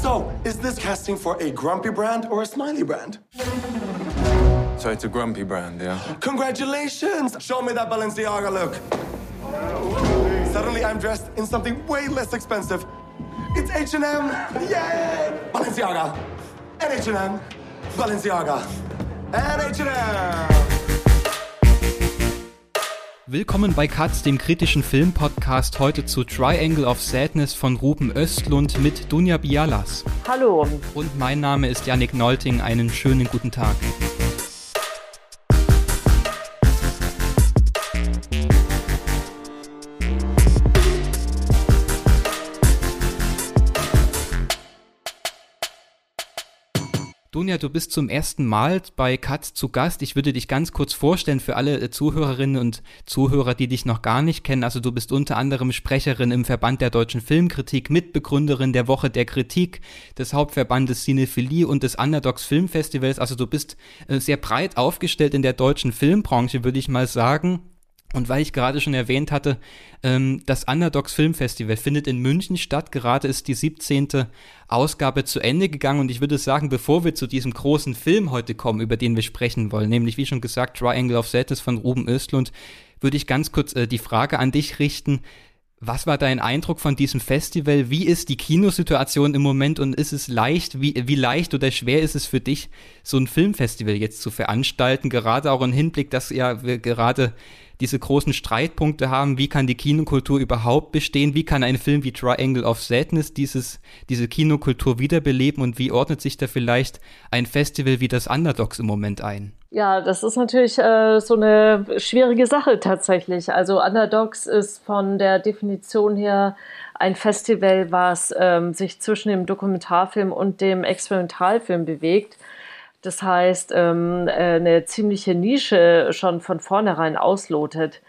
So, is this casting for a grumpy brand or a smiley brand? So it's a grumpy brand, yeah? Congratulations! Show me that Balenciaga look. Suddenly I'm dressed in something way less expensive. It's H&M! Yay! Balenciaga! And H&M! Balenciaga! And H&M! Willkommen bei Katz, dem kritischen Filmpodcast, heute zu Triangle of Sadness von Ruben Östlund mit Dunja Bialas. Hallo. Und mein Name ist Yannick Nolting, einen schönen guten Tag. Dunja, du bist zum ersten Mal bei Katz zu Gast. Ich würde dich ganz kurz vorstellen für alle äh, Zuhörerinnen und Zuhörer, die dich noch gar nicht kennen. Also du bist unter anderem Sprecherin im Verband der deutschen Filmkritik, Mitbegründerin der Woche der Kritik, des Hauptverbandes Cinephilie und des Underdogs Filmfestivals. Also du bist äh, sehr breit aufgestellt in der deutschen Filmbranche, würde ich mal sagen. Und weil ich gerade schon erwähnt hatte, ähm, das Underdogs Filmfestival findet in München statt. Gerade ist die 17. Ausgabe zu Ende gegangen und ich würde sagen, bevor wir zu diesem großen Film heute kommen, über den wir sprechen wollen, nämlich wie schon gesagt Triangle of Sadness von Ruben Östlund, würde ich ganz kurz äh, die Frage an dich richten. Was war dein Eindruck von diesem Festival? Wie ist die Kinosituation im Moment und ist es leicht, wie, wie leicht oder schwer ist es für dich, so ein Filmfestival jetzt zu veranstalten? Gerade auch im Hinblick, dass ja wir gerade diese großen Streitpunkte haben, wie kann die Kinokultur überhaupt bestehen, wie kann ein Film wie Triangle of Sadness dieses, diese Kinokultur wiederbeleben und wie ordnet sich da vielleicht ein Festival wie das Underdogs im Moment ein? Ja, das ist natürlich äh, so eine schwierige Sache tatsächlich. Also Underdogs ist von der Definition her ein Festival, was ähm, sich zwischen dem Dokumentarfilm und dem Experimentalfilm bewegt. Das heißt, ähm, äh, eine ziemliche Nische schon von vornherein auslotet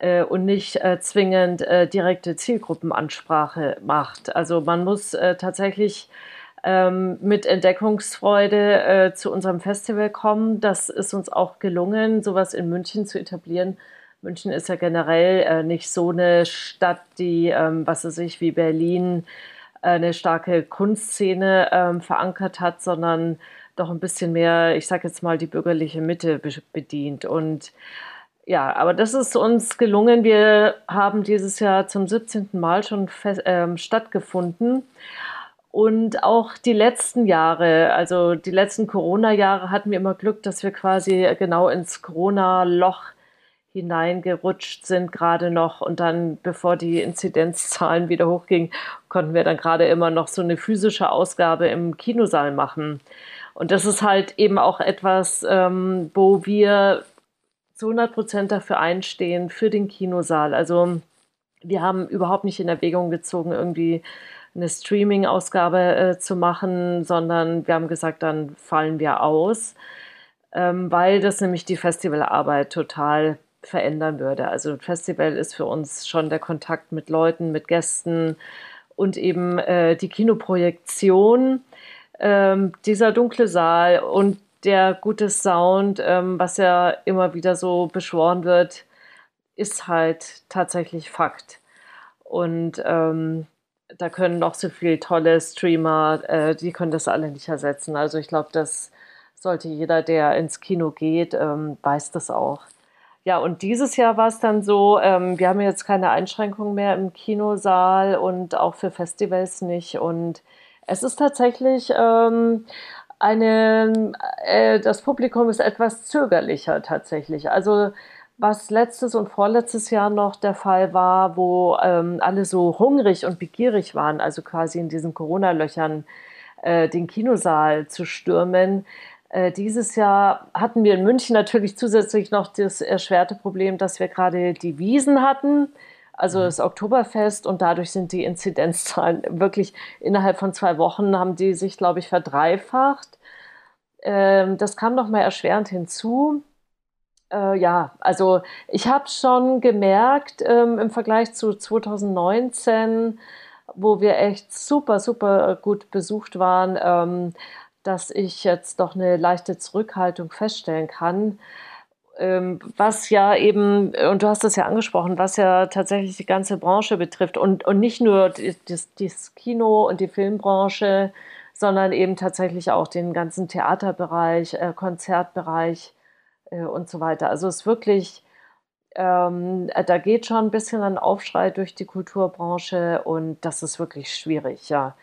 äh, und nicht äh, zwingend äh, direkte Zielgruppenansprache macht. Also man muss äh, tatsächlich ähm, mit Entdeckungsfreude äh, zu unserem Festival kommen. Das ist uns auch gelungen, sowas in München zu etablieren. München ist ja generell nicht so eine Stadt, die, ähm, was weiß ich, wie Berlin eine starke Kunstszene ähm, verankert hat, sondern doch ein bisschen mehr, ich sage jetzt mal, die bürgerliche Mitte bedient. Und ja, aber das ist uns gelungen. Wir haben dieses Jahr zum 17. Mal schon äh, stattgefunden. Und auch die letzten Jahre, also die letzten Corona-Jahre hatten wir immer Glück, dass wir quasi genau ins Corona-Loch hineingerutscht sind gerade noch und dann, bevor die Inzidenzzahlen wieder hochgingen, konnten wir dann gerade immer noch so eine physische Ausgabe im Kinosaal machen. Und das ist halt eben auch etwas, ähm, wo wir zu 100 Prozent dafür einstehen, für den Kinosaal. Also wir haben überhaupt nicht in Erwägung gezogen, irgendwie eine Streaming-Ausgabe äh, zu machen, sondern wir haben gesagt, dann fallen wir aus, ähm, weil das nämlich die Festivalarbeit total verändern würde. Also Festival ist für uns schon der Kontakt mit Leuten, mit Gästen und eben äh, die Kinoprojektion ähm, dieser dunkle Saal und der gute Sound, ähm, was ja immer wieder so beschworen wird, ist halt tatsächlich Fakt. Und ähm, da können noch so viele tolle Streamer, äh, die können das alle nicht ersetzen. Also ich glaube, das sollte jeder, der ins Kino geht, ähm, weiß das auch. Ja, und dieses Jahr war es dann so, ähm, wir haben jetzt keine Einschränkungen mehr im Kinosaal und auch für Festivals nicht. Und es ist tatsächlich ähm, eine, äh, das Publikum ist etwas zögerlicher tatsächlich. Also was letztes und vorletztes Jahr noch der Fall war, wo ähm, alle so hungrig und begierig waren, also quasi in diesen Corona-Löchern äh, den Kinosaal zu stürmen. Äh, dieses Jahr hatten wir in München natürlich zusätzlich noch das erschwerte Problem, dass wir gerade die Wiesen hatten also mhm. das Oktoberfest und dadurch sind die Inzidenzzahlen wirklich innerhalb von zwei Wochen haben die sich, glaube ich, verdreifacht. Ähm, das kam noch mal erschwerend hinzu. Äh, ja, also ich habe schon gemerkt ähm, im Vergleich zu 2019, wo wir echt super, super gut besucht waren, ähm, dass ich jetzt doch eine leichte Zurückhaltung feststellen kann was ja eben, und du hast es ja angesprochen, was ja tatsächlich die ganze Branche betrifft und, und nicht nur das, das Kino und die Filmbranche, sondern eben tatsächlich auch den ganzen Theaterbereich, äh, Konzertbereich äh, und so weiter. Also es ist wirklich, ähm, da geht schon ein bisschen ein Aufschrei durch die Kulturbranche und das ist wirklich schwierig, ja.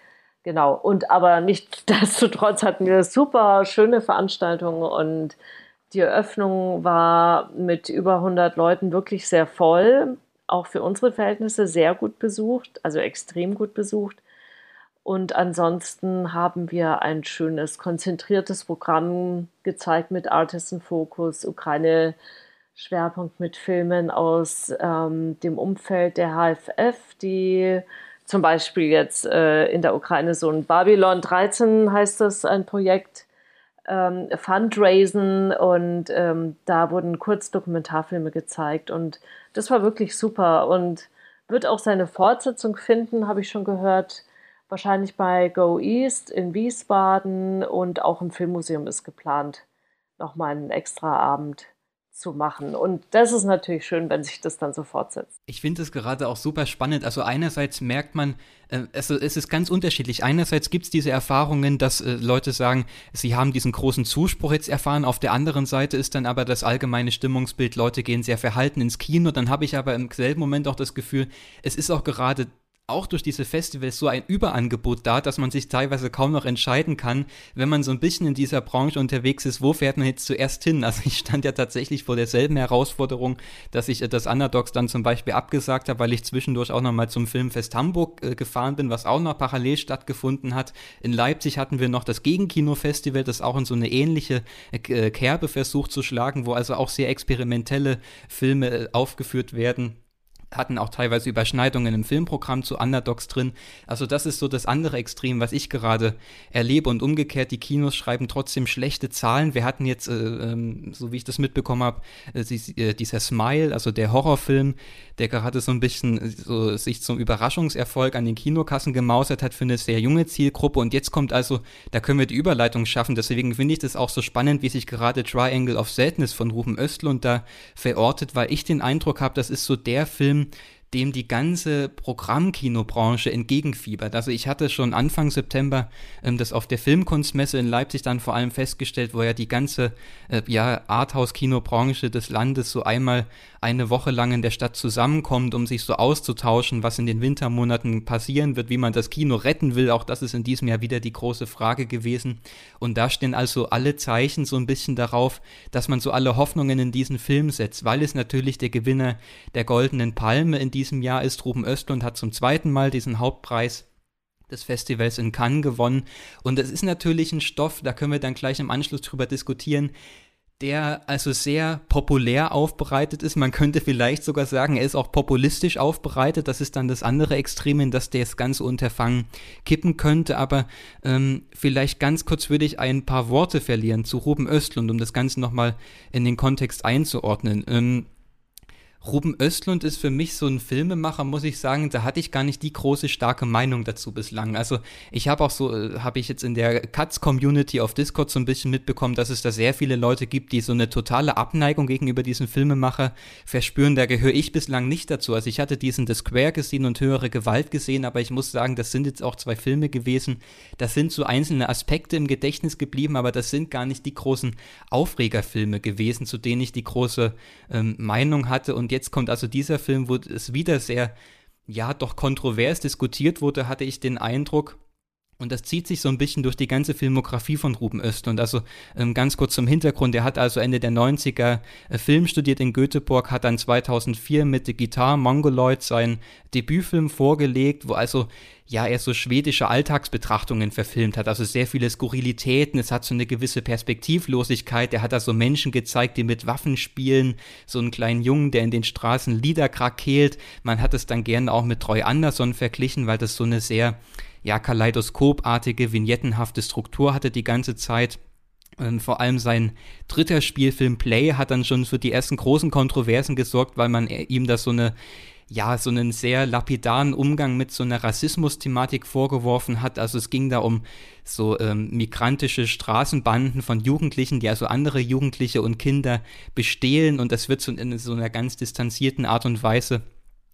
Genau. Und aber nichtsdestotrotz hatten wir super schöne Veranstaltungen und die Eröffnung war mit über 100 Leuten wirklich sehr voll, auch für unsere Verhältnisse sehr gut besucht, also extrem gut besucht. Und ansonsten haben wir ein schönes, konzentriertes Programm gezeigt mit Artisan Focus, Ukraine Schwerpunkt mit Filmen aus ähm, dem Umfeld der HFF, die zum Beispiel jetzt äh, in der Ukraine so ein Babylon 13 heißt das, ein Projekt, ähm, Fundraisen und ähm, da wurden Kurzdokumentarfilme gezeigt und das war wirklich super und wird auch seine Fortsetzung finden, habe ich schon gehört. Wahrscheinlich bei Go East in Wiesbaden und auch im Filmmuseum ist geplant, nochmal einen extra Abend zu machen. Und das ist natürlich schön, wenn sich das dann so fortsetzt. Ich finde es gerade auch super spannend. Also einerseits merkt man, äh, also es ist ganz unterschiedlich. Einerseits gibt es diese Erfahrungen, dass äh, Leute sagen, sie haben diesen großen Zuspruch jetzt erfahren. Auf der anderen Seite ist dann aber das allgemeine Stimmungsbild, Leute gehen sehr verhalten ins Kino. Dann habe ich aber im selben Moment auch das Gefühl, es ist auch gerade auch durch diese Festivals so ein Überangebot da, dass man sich teilweise kaum noch entscheiden kann, wenn man so ein bisschen in dieser Branche unterwegs ist, wo fährt man jetzt zuerst hin? Also ich stand ja tatsächlich vor derselben Herausforderung, dass ich äh, das Underdogs dann zum Beispiel abgesagt habe, weil ich zwischendurch auch nochmal zum Filmfest Hamburg äh, gefahren bin, was auch noch parallel stattgefunden hat. In Leipzig hatten wir noch das Gegenkino-Festival, das auch in so eine ähnliche äh, Kerbe versucht zu schlagen, wo also auch sehr experimentelle Filme äh, aufgeführt werden hatten auch teilweise Überschneidungen im Filmprogramm zu Underdogs drin. Also das ist so das andere Extrem, was ich gerade erlebe. Und umgekehrt, die Kinos schreiben trotzdem schlechte Zahlen. Wir hatten jetzt, äh, ähm, so wie ich das mitbekommen habe, äh, äh, dieser Smile, also der Horrorfilm, der gerade so ein bisschen äh, so sich zum Überraschungserfolg an den Kinokassen gemausert hat für eine sehr junge Zielgruppe. Und jetzt kommt also, da können wir die Überleitung schaffen. Deswegen finde ich das auch so spannend, wie sich gerade Triangle of Sadness von Ruben Östlund da verortet, weil ich den Eindruck habe, das ist so der Film, dem die ganze Programmkinobranche entgegenfiebert. Also ich hatte schon Anfang September ähm, das auf der Filmkunstmesse in Leipzig dann vor allem festgestellt, wo ja die ganze äh, ja, Arthouse-Kinobranche des Landes so einmal eine Woche lang in der Stadt zusammenkommt, um sich so auszutauschen, was in den Wintermonaten passieren wird, wie man das Kino retten will. Auch das ist in diesem Jahr wieder die große Frage gewesen. Und da stehen also alle Zeichen so ein bisschen darauf, dass man so alle Hoffnungen in diesen Film setzt, weil es natürlich der Gewinner der Goldenen Palme in diesem Jahr ist. Ruben Östlund hat zum zweiten Mal diesen Hauptpreis des Festivals in Cannes gewonnen. Und es ist natürlich ein Stoff, da können wir dann gleich im Anschluss drüber diskutieren, der also sehr populär aufbereitet ist. Man könnte vielleicht sogar sagen, er ist auch populistisch aufbereitet. Das ist dann das andere Extrem, in das das ganze Unterfangen kippen könnte. Aber ähm, vielleicht ganz kurz würde ich ein paar Worte verlieren zu Ruben Östlund, um das Ganze nochmal in den Kontext einzuordnen. Ähm, Ruben Östlund ist für mich so ein Filmemacher, muss ich sagen, da hatte ich gar nicht die große, starke Meinung dazu bislang. Also ich habe auch so, äh, habe ich jetzt in der Cuts-Community auf Discord so ein bisschen mitbekommen, dass es da sehr viele Leute gibt, die so eine totale Abneigung gegenüber diesem Filmemacher verspüren. Da gehöre ich bislang nicht dazu. Also ich hatte diesen The Square gesehen und höhere Gewalt gesehen, aber ich muss sagen, das sind jetzt auch zwei Filme gewesen. Das sind so einzelne Aspekte im Gedächtnis geblieben, aber das sind gar nicht die großen Aufregerfilme gewesen, zu denen ich die große ähm, Meinung hatte und und jetzt kommt also dieser Film, wo es wieder sehr, ja, doch kontrovers diskutiert wurde, hatte ich den Eindruck, und das zieht sich so ein bisschen durch die ganze Filmografie von Ruben Östlund. Also ähm, ganz kurz zum Hintergrund, er hat also Ende der 90er äh, Film studiert in Göteborg, hat dann 2004 mit The Guitar Mongoloid seinen Debütfilm vorgelegt, wo also ja er so schwedische Alltagsbetrachtungen verfilmt hat, also sehr viele Skurrilitäten, es hat so eine gewisse Perspektivlosigkeit, er hat da so Menschen gezeigt, die mit Waffen spielen, so einen kleinen Jungen, der in den Straßen Lieder krakeelt. Man hat es dann gerne auch mit Troy Anderson verglichen, weil das so eine sehr ja, kaleidoskopartige, vignettenhafte Struktur hatte die ganze Zeit. Und vor allem sein dritter Spielfilm Play hat dann schon für die ersten großen Kontroversen gesorgt, weil man ihm da so eine ja, so einen sehr lapidaren Umgang mit so einer Rassismus-Thematik vorgeworfen hat. Also es ging da um so ähm, migrantische Straßenbanden von Jugendlichen, die also andere Jugendliche und Kinder bestehlen und das wird so in so einer ganz distanzierten Art und Weise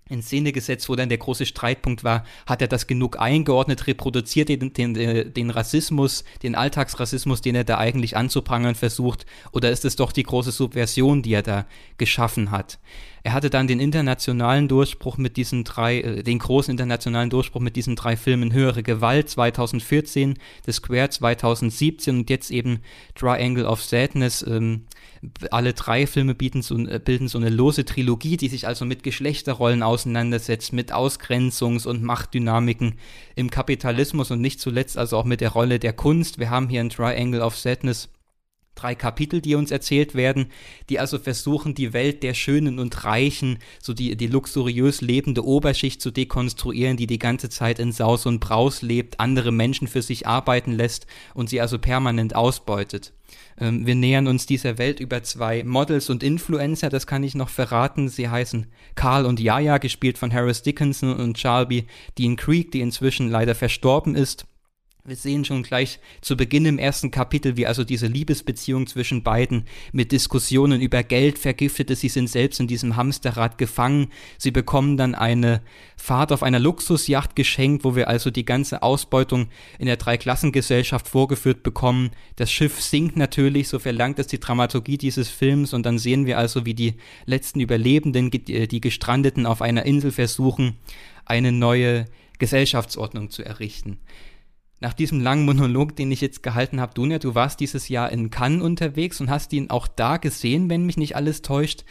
in Szene gesetzt, wo dann der große Streitpunkt war, hat er das genug eingeordnet, reproduziert den, den, äh, den Rassismus, den Alltagsrassismus, den er da eigentlich anzuprangern versucht, oder ist es doch die große Subversion, die er da geschaffen hat? Er hatte dann den internationalen Durchbruch mit diesen drei, äh, den großen internationalen Durchbruch mit diesen drei Filmen Höhere Gewalt 2014, The Square 2017 und jetzt eben Triangle of Sadness. Ähm, alle drei Filme so, äh, bilden so eine lose Trilogie, die sich also mit Geschlechterrollen auseinandersetzt, mit Ausgrenzungs- und Machtdynamiken im Kapitalismus und nicht zuletzt also auch mit der Rolle der Kunst. Wir haben hier ein Triangle of Sadness drei Kapitel, die uns erzählt werden, die also versuchen, die Welt der Schönen und Reichen, so die, die luxuriös lebende Oberschicht zu dekonstruieren, die die ganze Zeit in Saus und Braus lebt, andere Menschen für sich arbeiten lässt und sie also permanent ausbeutet. Ähm, wir nähern uns dieser Welt über zwei Models und Influencer, das kann ich noch verraten. Sie heißen Carl und Yaya, gespielt von Harris Dickinson und Charby Dean Creek, die inzwischen leider verstorben ist. Wir sehen schon gleich zu Beginn im ersten Kapitel, wie also diese Liebesbeziehung zwischen beiden mit Diskussionen über Geld vergiftete. Sie sind selbst in diesem Hamsterrad gefangen. Sie bekommen dann eine Fahrt auf einer Luxusjacht geschenkt, wo wir also die ganze Ausbeutung in der Dreiklassengesellschaft vorgeführt bekommen. Das Schiff sinkt natürlich, so verlangt es die Dramaturgie dieses Films und dann sehen wir also, wie die letzten Überlebenden, die Gestrandeten auf einer Insel versuchen, eine neue Gesellschaftsordnung zu errichten nach diesem langen Monolog, den ich jetzt gehalten habe, Dunja, du warst dieses Jahr in Cannes unterwegs und hast ihn auch da gesehen, wenn mich nicht alles täuscht.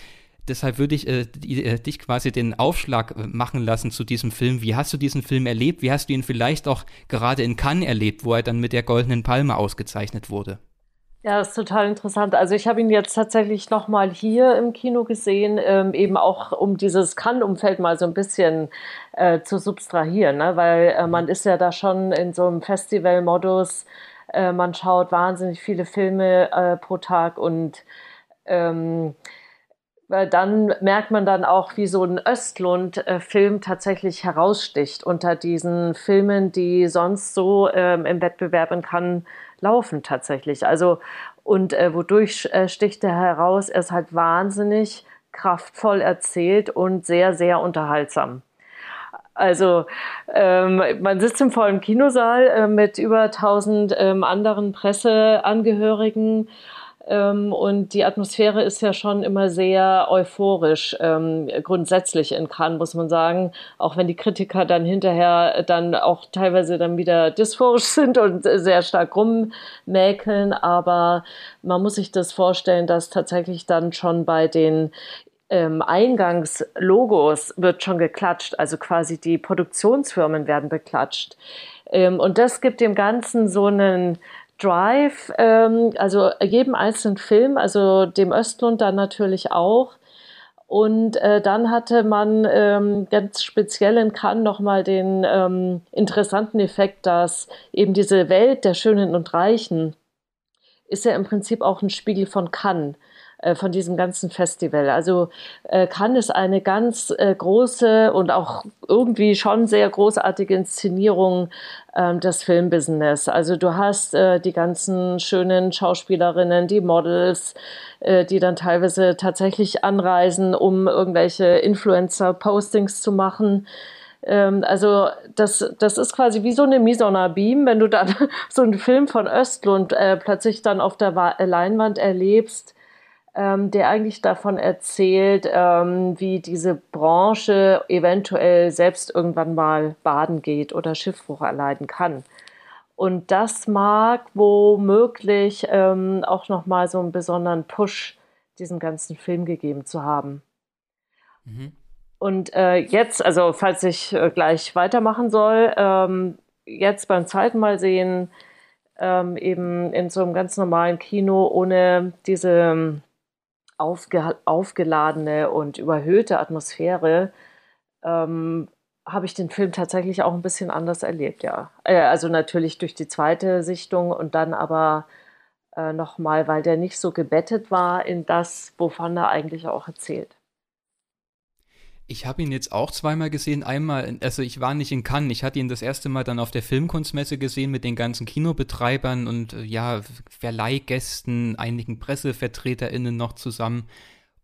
Deshalb würde ich äh, äh, dich quasi den Aufschlag äh, machen lassen zu diesem Film. Wie hast du diesen Film erlebt? Wie hast du ihn vielleicht auch gerade in Cannes erlebt, wo er dann mit der Goldenen Palme ausgezeichnet wurde? Ja, das ist total interessant. Also ich habe ihn jetzt tatsächlich nochmal hier im Kino gesehen, ähm, eben auch um dieses Kann-Umfeld mal so ein bisschen äh, zu substrahieren, ne? weil äh, man ist ja da schon in so einem Festival-Modus, äh, man schaut wahnsinnig viele Filme äh, pro Tag und ähm, weil dann merkt man dann auch, wie so ein Östlund-Film tatsächlich heraussticht unter diesen Filmen, die sonst so ähm, im Wettbewerb in Cannes laufen tatsächlich. Also und äh, wodurch äh, sticht er heraus? Er ist halt wahnsinnig kraftvoll erzählt und sehr, sehr unterhaltsam. Also ähm, man sitzt im vollen Kinosaal äh, mit über 1000 ähm, anderen Presseangehörigen und die Atmosphäre ist ja schon immer sehr euphorisch, ähm, grundsätzlich in Cannes, muss man sagen. Auch wenn die Kritiker dann hinterher dann auch teilweise dann wieder dysphorisch sind und sehr stark rummäkeln. Aber man muss sich das vorstellen, dass tatsächlich dann schon bei den ähm, Eingangslogos wird schon geklatscht, also quasi die Produktionsfirmen werden beklatscht. Ähm, und das gibt dem Ganzen so einen Drive, ähm, also jedem einzelnen Film, also dem Östlund dann natürlich auch. Und äh, dann hatte man ähm, ganz speziell in Cannes nochmal den ähm, interessanten Effekt, dass eben diese Welt der Schönen und Reichen ist ja im Prinzip auch ein Spiegel von Cannes. Äh, von diesem ganzen Festival. Also äh, Cannes ist eine ganz äh, große und auch irgendwie schon sehr großartige Inszenierung ähm, des Filmbusiness. Also du hast äh, die ganzen schönen Schauspielerinnen, die Models, äh, die dann teilweise tatsächlich anreisen, um irgendwelche Influencer-Postings zu machen ähm, also das, das ist quasi wie so eine Mise en wenn du dann so einen Film von Östlund äh, plötzlich dann auf der Leinwand erlebst, ähm, der eigentlich davon erzählt, ähm, wie diese Branche eventuell selbst irgendwann mal baden geht oder Schiffbruch erleiden kann. Und das mag womöglich ähm, auch nochmal so einen besonderen Push diesem ganzen Film gegeben zu haben. Mhm. Und äh, jetzt, also falls ich äh, gleich weitermachen soll, ähm, jetzt beim zweiten Mal sehen, ähm, eben in so einem ganz normalen Kino ohne diese aufge aufgeladene und überhöhte Atmosphäre ähm, habe ich den Film tatsächlich auch ein bisschen anders erlebt, ja. Äh, also natürlich durch die zweite Sichtung und dann aber äh, nochmal, weil der nicht so gebettet war in das, wovon er eigentlich auch erzählt. Ich habe ihn jetzt auch zweimal gesehen. Einmal, also ich war nicht in Cannes. Ich hatte ihn das erste Mal dann auf der Filmkunstmesse gesehen mit den ganzen Kinobetreibern und äh, ja, Verleihgästen, einigen PressevertreterInnen noch zusammen.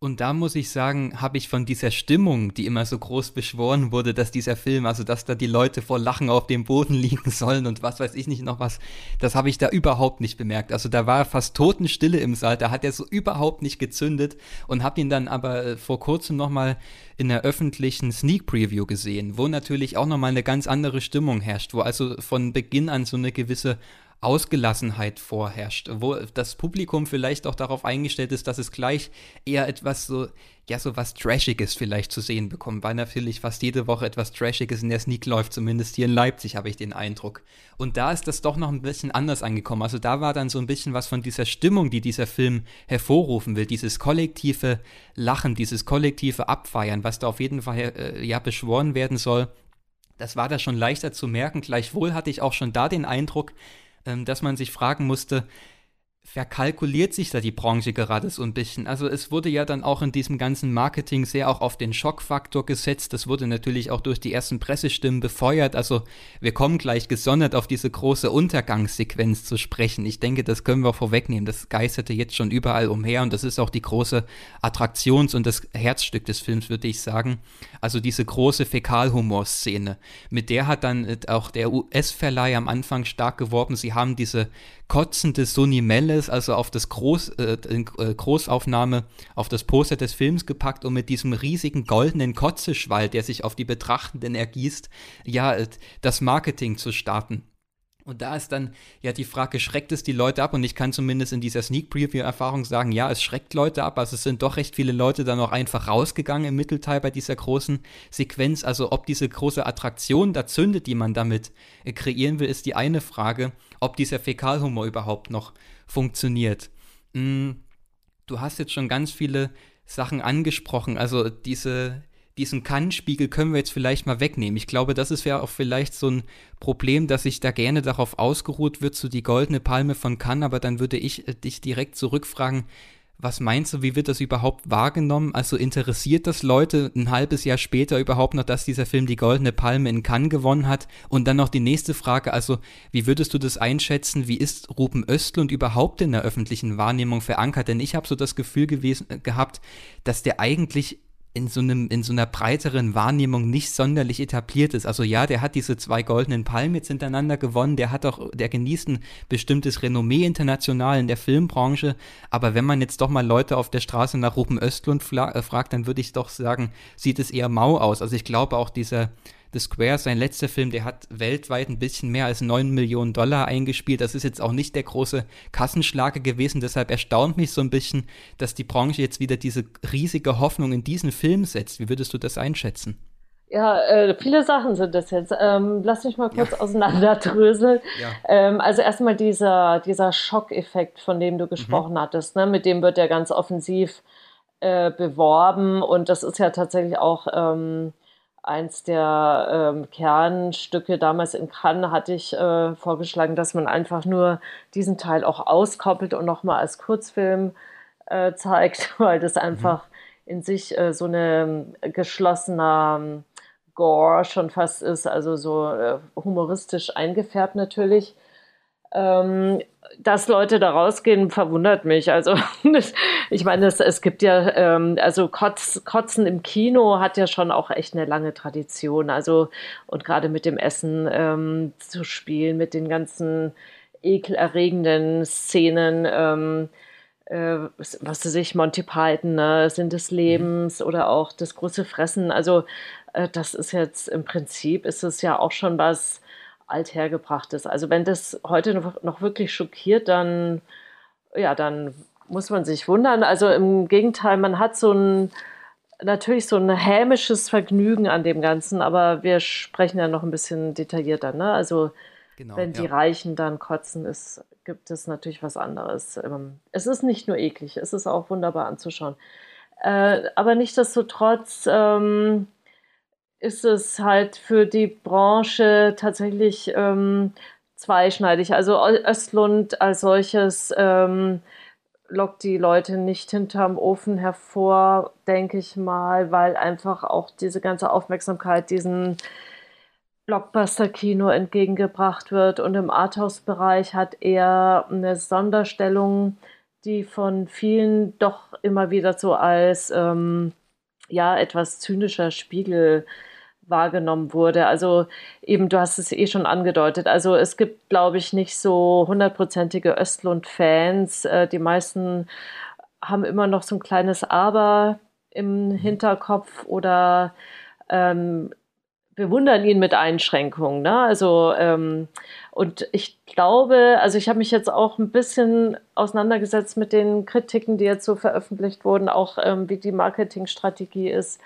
Und da muss ich sagen, habe ich von dieser Stimmung, die immer so groß beschworen wurde, dass dieser Film, also dass da die Leute vor Lachen auf dem Boden liegen sollen und was weiß ich nicht noch was, das habe ich da überhaupt nicht bemerkt. Also da war fast Totenstille im Saal, da hat er so überhaupt nicht gezündet und habe ihn dann aber äh, vor kurzem nochmal in der öffentlichen Sneak Preview gesehen, wo natürlich auch nochmal eine ganz andere Stimmung herrscht, wo also von Beginn an so eine gewisse Ausgelassenheit vorherrscht, wo das Publikum vielleicht auch darauf eingestellt ist, dass es gleich eher etwas so, ja, so was Trashiges vielleicht zu sehen bekommt, weil natürlich fast jede Woche etwas Trashiges in der Sneak läuft, zumindest hier in Leipzig habe ich den Eindruck. Und da ist das doch noch ein bisschen anders angekommen. Also da war dann so ein bisschen was von dieser Stimmung, die dieser Film hervorrufen will, dieses kollektive Lachen, dieses kollektive Abfeiern, was da auf jeden Fall äh, ja beschworen werden soll. Das war da schon leichter zu merken. Gleichwohl hatte ich auch schon da den Eindruck, dass man sich fragen musste, verkalkuliert sich da die Branche gerade so ein bisschen. Also es wurde ja dann auch in diesem ganzen Marketing sehr auch auf den Schockfaktor gesetzt. Das wurde natürlich auch durch die ersten Pressestimmen befeuert. Also wir kommen gleich gesondert auf diese große Untergangssequenz zu sprechen. Ich denke, das können wir vorwegnehmen. Das geisterte jetzt schon überall umher und das ist auch die große Attraktions- und das Herzstück des Films, würde ich sagen. Also diese große Fäkalhumor-Szene. Mit der hat dann auch der US-Verleih am Anfang stark geworben. Sie haben diese kotzende Sonny Melles, also auf das Groß, äh, äh, Großaufnahme, auf das Poster des Films gepackt und mit diesem riesigen goldenen Kotzeschwall, der sich auf die Betrachtenden ergießt, ja, äh, das Marketing zu starten. Und da ist dann ja die Frage, schreckt es die Leute ab? Und ich kann zumindest in dieser Sneak Preview-Erfahrung sagen, ja, es schreckt Leute ab. Also es sind doch recht viele Leute dann auch einfach rausgegangen im Mittelteil bei dieser großen Sequenz. Also ob diese große Attraktion da zündet, die man damit äh, kreieren will, ist die eine Frage. Ob dieser Fäkalhumor überhaupt noch funktioniert. Hm, du hast jetzt schon ganz viele Sachen angesprochen. Also diese diesen Kannspiegel können wir jetzt vielleicht mal wegnehmen. Ich glaube, das ist ja auch vielleicht so ein Problem, dass sich da gerne darauf ausgeruht wird, so die goldene Palme von Cannes, aber dann würde ich äh, dich direkt zurückfragen, was meinst du, wie wird das überhaupt wahrgenommen? Also interessiert das Leute ein halbes Jahr später überhaupt noch, dass dieser Film die Goldene Palme in Cannes gewonnen hat? Und dann noch die nächste Frage, also wie würdest du das einschätzen? Wie ist Ruben Östlund überhaupt in der öffentlichen Wahrnehmung verankert? Denn ich habe so das Gefühl gewesen, äh, gehabt, dass der eigentlich in so einem, in so einer breiteren Wahrnehmung nicht sonderlich etabliert ist. Also ja, der hat diese zwei goldenen Palmen jetzt hintereinander gewonnen, der hat auch, der genießt ein bestimmtes Renommee international in der Filmbranche, aber wenn man jetzt doch mal Leute auf der Straße nach Ruben Östlund äh, fragt, dann würde ich doch sagen, sieht es eher mau aus. Also ich glaube auch dieser, The Square, sein letzter Film, der hat weltweit ein bisschen mehr als 9 Millionen Dollar eingespielt. Das ist jetzt auch nicht der große Kassenschlager gewesen. Deshalb erstaunt mich so ein bisschen, dass die Branche jetzt wieder diese riesige Hoffnung in diesen Film setzt. Wie würdest du das einschätzen? Ja, äh, viele Sachen sind das jetzt. Ähm, lass mich mal kurz ja. auseinanderdröseln. Ja. Ähm, also erstmal dieser, dieser Schockeffekt, von dem du gesprochen mhm. hattest, ne? mit dem wird ja ganz offensiv äh, beworben und das ist ja tatsächlich auch ähm, eins der ähm, Kernstücke damals in Cannes hatte ich äh, vorgeschlagen, dass man einfach nur diesen Teil auch auskoppelt und nochmal als Kurzfilm äh, zeigt, weil das einfach mhm. in sich äh, so eine ähm, geschlossener ähm, Gore schon fast ist, also so äh, humoristisch eingefärbt natürlich. Ähm, dass Leute da rausgehen, verwundert mich. Also ich meine, es, es gibt ja, ähm, also Kotz, Kotzen im Kino hat ja schon auch echt eine lange Tradition. Also und gerade mit dem Essen ähm, zu spielen, mit den ganzen ekelerregenden Szenen, ähm, äh, was weiß ich, Monty Python, ne, Sinn des Lebens mhm. oder auch das große Fressen. Also äh, das ist jetzt im Prinzip, ist es ja auch schon was althergebrachtes. Also wenn das heute noch wirklich schockiert, dann, ja, dann muss man sich wundern. Also im Gegenteil, man hat so ein, natürlich so ein hämisches Vergnügen an dem Ganzen, aber wir sprechen ja noch ein bisschen detaillierter. Ne? Also genau, wenn die Reichen dann kotzen, ist, gibt es natürlich was anderes. Ähm, es ist nicht nur eklig, es ist auch wunderbar anzuschauen. Äh, aber nichtsdestotrotz, ähm, ist es halt für die Branche tatsächlich ähm, zweischneidig. Also Östlund als solches ähm, lockt die Leute nicht hinterm Ofen hervor, denke ich mal, weil einfach auch diese ganze Aufmerksamkeit diesen Blockbuster-Kino entgegengebracht wird. Und im Arthouse-Bereich hat er eine Sonderstellung, die von vielen doch immer wieder so als ähm, ja etwas zynischer Spiegel wahrgenommen wurde. Also eben, du hast es eh schon angedeutet. Also es gibt, glaube ich, nicht so hundertprozentige Östlund-Fans. Äh, die meisten haben immer noch so ein kleines Aber im mhm. Hinterkopf oder ähm, bewundern ihn mit Einschränkungen. Ne? Also ähm, und ich glaube, also ich habe mich jetzt auch ein bisschen auseinandergesetzt mit den Kritiken, die jetzt so veröffentlicht wurden, auch ähm, wie die Marketingstrategie ist.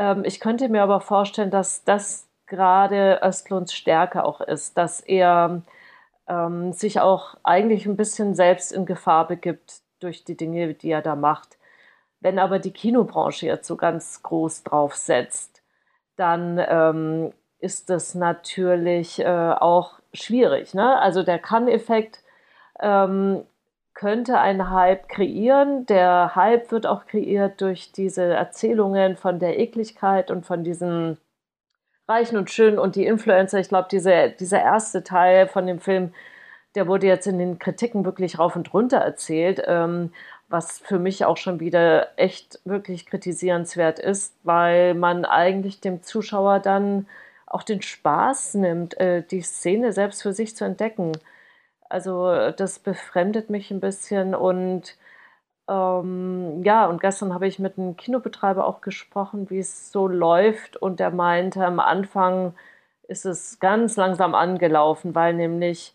Ähm, ich könnte mir aber vorstellen, dass das gerade Östlunds Stärke auch ist, dass er ähm, sich auch eigentlich ein bisschen selbst in Gefahr begibt durch die Dinge, die er da macht. Wenn aber die Kinobranche jetzt so ganz groß drauf setzt, dann ähm, ist das natürlich äh, auch schwierig. Ne? Also der Kann-Effekt ähm, könnte einen Hype kreieren. Der Hype wird auch kreiert durch diese Erzählungen von der Ekligkeit und von diesen Reichen und Schönen und die Influencer. Ich glaube, diese, dieser erste Teil von dem Film, der wurde jetzt in den Kritiken wirklich rauf und runter erzählt, ähm, was für mich auch schon wieder echt wirklich kritisierenswert ist, weil man eigentlich dem Zuschauer dann auch den Spaß nimmt, äh, die Szene selbst für sich zu entdecken. Also das befremdet mich ein bisschen und ähm, ja, und gestern habe ich mit einem Kinobetreiber auch gesprochen, wie es so läuft und der meinte, am Anfang ist es ganz langsam angelaufen, weil nämlich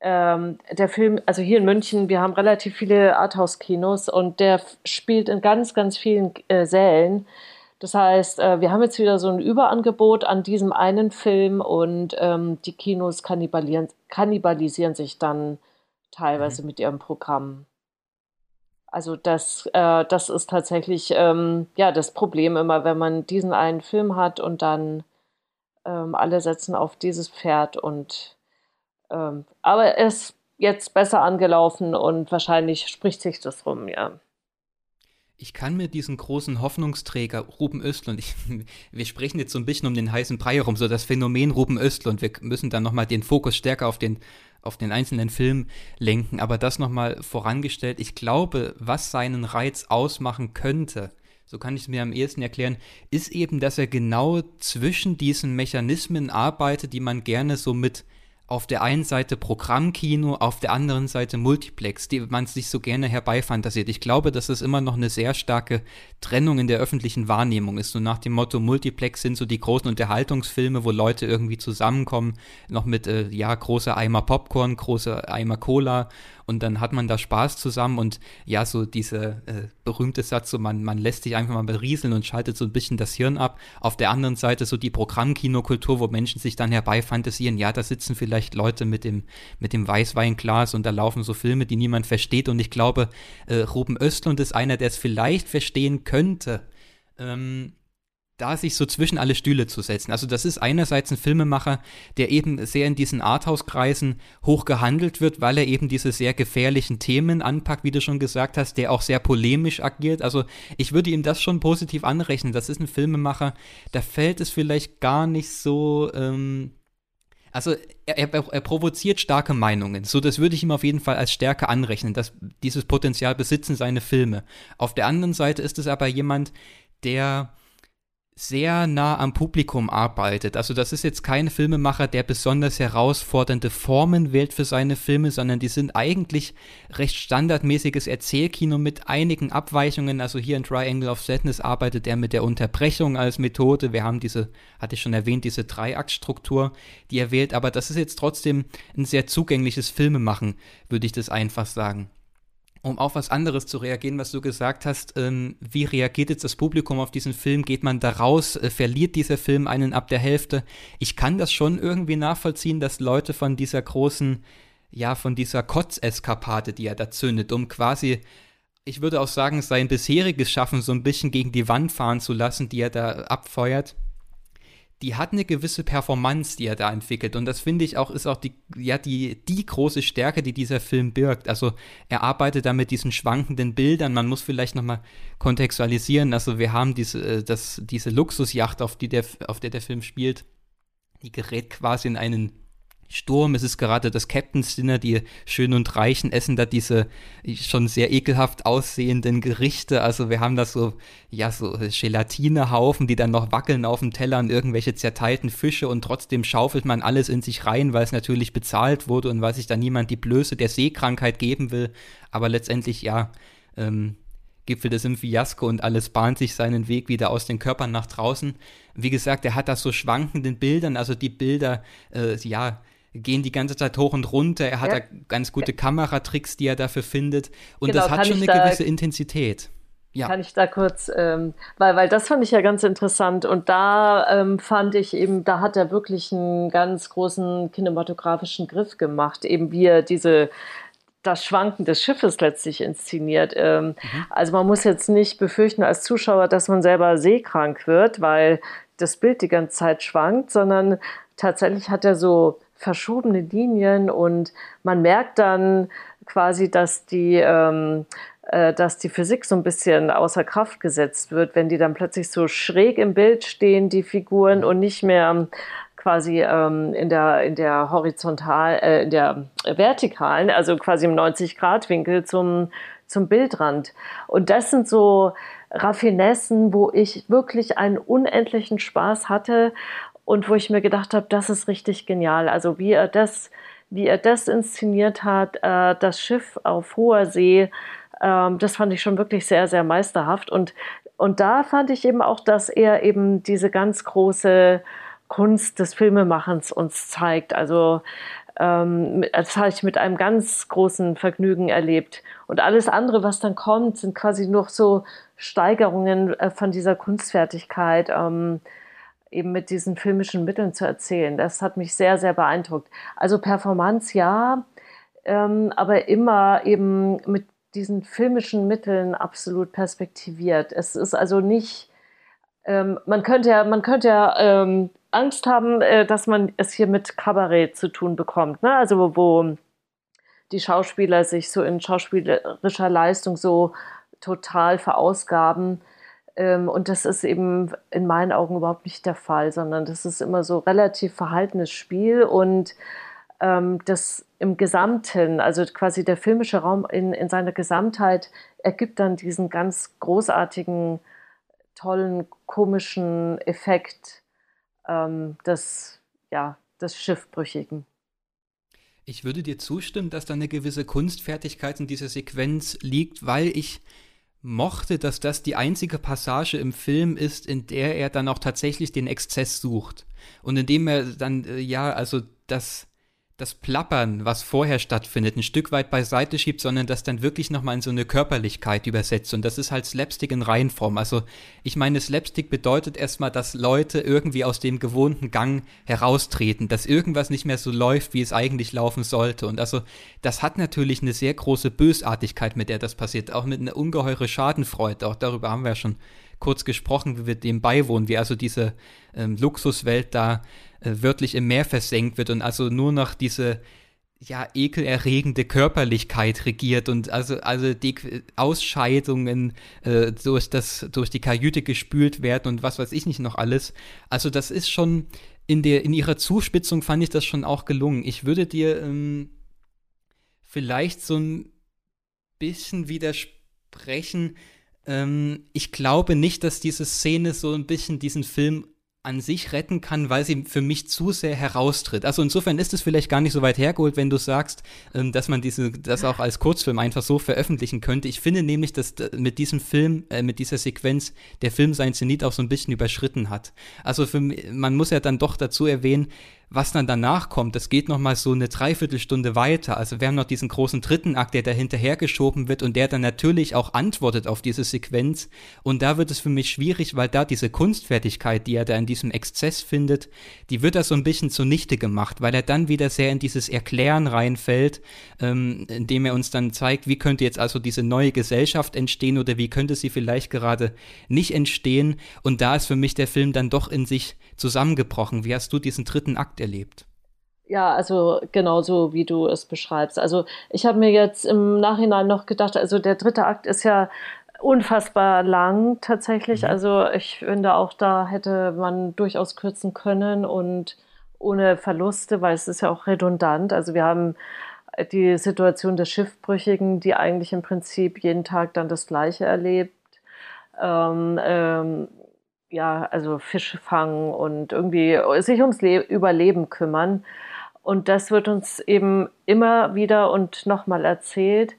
ähm, der Film, also hier in München, wir haben relativ viele Arthouse-Kinos und der spielt in ganz, ganz vielen äh, Sälen. Das heißt, äh, wir haben jetzt wieder so ein Überangebot an diesem einen Film und ähm, die Kinos kannibalisieren, kannibalisieren sich dann teilweise mhm. mit ihrem Programm. Also das, äh, das ist tatsächlich ähm, ja das Problem immer, wenn man diesen einen Film hat und dann ähm, alle setzen auf dieses Pferd und ähm, aber er ist jetzt besser angelaufen und wahrscheinlich spricht sich das rum, ja ich kann mir diesen großen Hoffnungsträger Ruben Östlund, ich, wir sprechen jetzt so ein bisschen um den heißen Brei herum, so das Phänomen Ruben Östlund, wir müssen dann nochmal den Fokus stärker auf den, auf den einzelnen Film lenken, aber das nochmal vorangestellt, ich glaube, was seinen Reiz ausmachen könnte, so kann ich es mir am ehesten erklären, ist eben, dass er genau zwischen diesen Mechanismen arbeitet, die man gerne so mit auf der einen Seite Programmkino, auf der anderen Seite Multiplex, die man sich so gerne herbeifantasiert. Ich glaube, dass es immer noch eine sehr starke Trennung in der öffentlichen Wahrnehmung ist. So nach dem Motto, Multiplex sind so die großen Unterhaltungsfilme, wo Leute irgendwie zusammenkommen, noch mit, äh, ja, großer Eimer Popcorn, großer Eimer Cola und dann hat man da Spaß zusammen und ja, so dieser äh, berühmte Satz, so man, man lässt sich einfach mal berieseln und schaltet so ein bisschen das Hirn ab. Auf der anderen Seite so die Programmkinokultur, wo Menschen sich dann herbeifantasieren, ja, da sitzen vielleicht Leute mit dem, mit dem Weißweinglas und da laufen so Filme, die niemand versteht und ich glaube, äh, Ruben Östlund ist einer, der es vielleicht verstehen könnte. Ähm, da sich so zwischen alle Stühle zu setzen. Also das ist einerseits ein Filmemacher, der eben sehr in diesen Arthouse-Kreisen hoch gehandelt wird, weil er eben diese sehr gefährlichen Themen anpackt, wie du schon gesagt hast, der auch sehr polemisch agiert. Also ich würde ihm das schon positiv anrechnen. Das ist ein Filmemacher, da fällt es vielleicht gar nicht so... Ähm, also er, er, er, provoziert starke Meinungen. So, das würde ich ihm auf jeden Fall als Stärke anrechnen, dass dieses Potenzial besitzen seine Filme. Auf der anderen Seite ist es aber jemand, der sehr nah am Publikum arbeitet. Also das ist jetzt kein Filmemacher, der besonders herausfordernde Formen wählt für seine Filme, sondern die sind eigentlich recht standardmäßiges Erzählkino mit einigen Abweichungen. Also hier in Triangle of Sadness arbeitet er mit der Unterbrechung als Methode. Wir haben diese, hatte ich schon erwähnt, diese Dreiaktstruktur, die er wählt. Aber das ist jetzt trotzdem ein sehr zugängliches Filmemachen, würde ich das einfach sagen um auf was anderes zu reagieren, was du gesagt hast, ähm, wie reagiert jetzt das Publikum auf diesen Film? Geht man da raus? Äh, verliert dieser Film einen ab der Hälfte? Ich kann das schon irgendwie nachvollziehen, dass Leute von dieser großen, ja, von dieser Kotzeskapade, die er da zündet, um quasi, ich würde auch sagen, sein bisheriges Schaffen so ein bisschen gegen die Wand fahren zu lassen, die er da abfeuert, die hat eine gewisse Performance, die er da entwickelt. Und das finde ich auch, ist auch die, ja, die, die große Stärke, die dieser Film birgt. Also er arbeitet da mit diesen schwankenden Bildern. Man muss vielleicht nochmal kontextualisieren. Also wir haben diese, äh, das, diese Luxusjacht, auf, die der, auf der der Film spielt. Die gerät quasi in einen Sturm. Es ist gerade das Captain's Dinner. Die Schönen und Reichen essen da diese schon sehr ekelhaft aussehenden Gerichte. Also wir haben da so, ja, so Gelatinehaufen, die dann noch wackeln auf dem Teller und irgendwelche zerteilten Fische und trotzdem schaufelt man alles in sich rein, weil es natürlich bezahlt wurde und weil sich da niemand die Blöße der Seekrankheit geben will. Aber letztendlich, ja, ähm, gipfelt es im Fiasko und alles bahnt sich seinen Weg wieder aus den Körpern nach draußen. Wie gesagt, er hat das so schwankenden Bildern, also die Bilder, äh, ja, gehen die ganze Zeit hoch und runter. Er hat ja. da ganz gute Kameratricks, die er dafür findet. Und genau, das hat schon eine da, gewisse Intensität. Ja. Kann ich da kurz, ähm, weil, weil das fand ich ja ganz interessant und da ähm, fand ich eben, da hat er wirklich einen ganz großen kinematografischen Griff gemacht, eben wie er diese das Schwanken des Schiffes letztlich inszeniert. Ähm, mhm. Also man muss jetzt nicht befürchten als Zuschauer, dass man selber seekrank wird, weil das Bild die ganze Zeit schwankt, sondern tatsächlich hat er so verschobene Linien und man merkt dann quasi, dass die, ähm, äh, dass die Physik so ein bisschen außer Kraft gesetzt wird, wenn die dann plötzlich so schräg im Bild stehen, die Figuren, und nicht mehr quasi ähm, in der in der horizontal äh, in der vertikalen, also quasi im 90 Grad Winkel zum zum Bildrand. Und das sind so Raffinessen, wo ich wirklich einen unendlichen Spaß hatte und wo ich mir gedacht habe, das ist richtig genial. Also wie er das, wie er das inszeniert hat, äh, das Schiff auf hoher See, ähm, das fand ich schon wirklich sehr, sehr meisterhaft. Und, und da fand ich eben auch, dass er eben diese ganz große Kunst des Filmemachens uns zeigt. Also ähm, das habe ich mit einem ganz großen Vergnügen erlebt. Und alles andere, was dann kommt, sind quasi noch so Steigerungen äh, von dieser Kunstfertigkeit. Ähm, eben mit diesen filmischen Mitteln zu erzählen. Das hat mich sehr, sehr beeindruckt. Also Performance ja, ähm, aber immer eben mit diesen filmischen Mitteln absolut perspektiviert. Es ist also nicht, ähm, man könnte ja, man könnte ja ähm, Angst haben, äh, dass man es hier mit Kabarett zu tun bekommt. Ne? Also wo die Schauspieler sich so in schauspielerischer Leistung so total verausgaben. Ähm, und das ist eben in meinen Augen überhaupt nicht der Fall, sondern das ist immer so relativ verhaltenes Spiel und ähm, das im Gesamten, also quasi der filmische Raum in, in seiner Gesamtheit, ergibt dann diesen ganz großartigen, tollen, komischen Effekt ähm, des, ja, des Schiffbrüchigen. Ich würde dir zustimmen, dass da eine gewisse Kunstfertigkeit in dieser Sequenz liegt, weil ich mochte, dass das die einzige Passage im Film ist, in der er dann auch tatsächlich den Exzess sucht. Und indem er dann, äh, ja, also das das Plappern, was vorher stattfindet, ein Stück weit beiseite schiebt, sondern das dann wirklich nochmal in so eine Körperlichkeit übersetzt. Und das ist halt Slapstick in Reihenform. Also ich meine, Slapstick bedeutet erstmal, dass Leute irgendwie aus dem gewohnten Gang heraustreten, dass irgendwas nicht mehr so läuft, wie es eigentlich laufen sollte. Und also das hat natürlich eine sehr große Bösartigkeit, mit der das passiert, auch mit einer ungeheure Schadenfreude. Auch darüber haben wir ja schon kurz gesprochen, wie wir dem beiwohnen, wie also diese ähm, Luxuswelt da äh, wörtlich im Meer versenkt wird und also nur noch diese ja, ekelerregende Körperlichkeit regiert und also, also die Ausscheidungen äh, durch, das, durch die Kajüte gespült werden und was weiß ich nicht noch alles. Also das ist schon, in, der, in ihrer Zuspitzung fand ich das schon auch gelungen. Ich würde dir ähm, vielleicht so ein bisschen widersprechen. Ähm, ich glaube nicht, dass diese Szene so ein bisschen diesen Film an sich retten kann, weil sie für mich zu sehr heraustritt. Also insofern ist es vielleicht gar nicht so weit hergeholt, wenn du sagst, ähm, dass man diese, das auch als Kurzfilm einfach so veröffentlichen könnte. Ich finde nämlich, dass mit diesem Film, äh, mit dieser Sequenz, der Film sein Zenit auch so ein bisschen überschritten hat. Also für, man muss ja dann doch dazu erwähnen, was dann danach kommt, das geht nochmal so eine Dreiviertelstunde weiter. Also wir haben noch diesen großen dritten Akt, der da hinterhergeschoben wird und der dann natürlich auch antwortet auf diese Sequenz. Und da wird es für mich schwierig, weil da diese Kunstfertigkeit, die er da in diesem Exzess findet, die wird da so ein bisschen zunichte gemacht, weil er dann wieder sehr in dieses Erklären reinfällt, ähm, indem er uns dann zeigt, wie könnte jetzt also diese neue Gesellschaft entstehen oder wie könnte sie vielleicht gerade nicht entstehen. Und da ist für mich der Film dann doch in sich zusammengebrochen. Wie hast du diesen dritten Akt erlebt? Ja, also genauso wie du es beschreibst. Also ich habe mir jetzt im Nachhinein noch gedacht, also der dritte Akt ist ja unfassbar lang tatsächlich. Mhm. Also ich finde auch da hätte man durchaus kürzen können und ohne Verluste, weil es ist ja auch redundant. Also wir haben die Situation des Schiffbrüchigen, die eigentlich im Prinzip jeden Tag dann das Gleiche erlebt. Ähm, ähm, ja, also Fische fangen und irgendwie sich ums Le Überleben kümmern. Und das wird uns eben immer wieder und nochmal erzählt.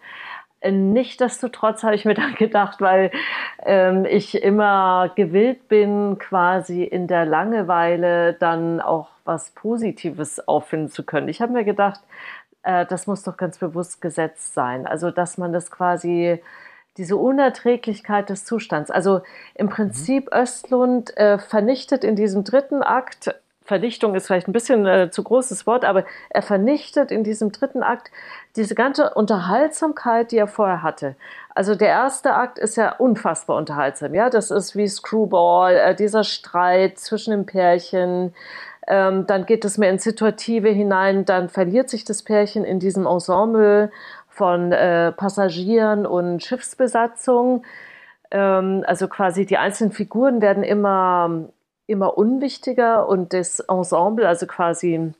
Nichtsdestotrotz habe ich mir dann gedacht, weil ähm, ich immer gewillt bin, quasi in der Langeweile dann auch was Positives auffinden zu können. Ich habe mir gedacht, äh, das muss doch ganz bewusst gesetzt sein. Also, dass man das quasi diese Unerträglichkeit des Zustands. Also im Prinzip mhm. Östlund äh, vernichtet in diesem dritten Akt, Vernichtung ist vielleicht ein bisschen äh, zu großes Wort, aber er vernichtet in diesem dritten Akt diese ganze Unterhaltsamkeit, die er vorher hatte. Also der erste Akt ist ja unfassbar unterhaltsam, ja, das ist wie Screwball, äh, dieser Streit zwischen dem Pärchen, ähm, dann geht es mehr ins Situative hinein, dann verliert sich das Pärchen in diesem Ensemble von äh, Passagieren und Schiffsbesatzung. Ähm, also quasi die einzelnen Figuren werden immer, immer unwichtiger und das Ensemble, also quasi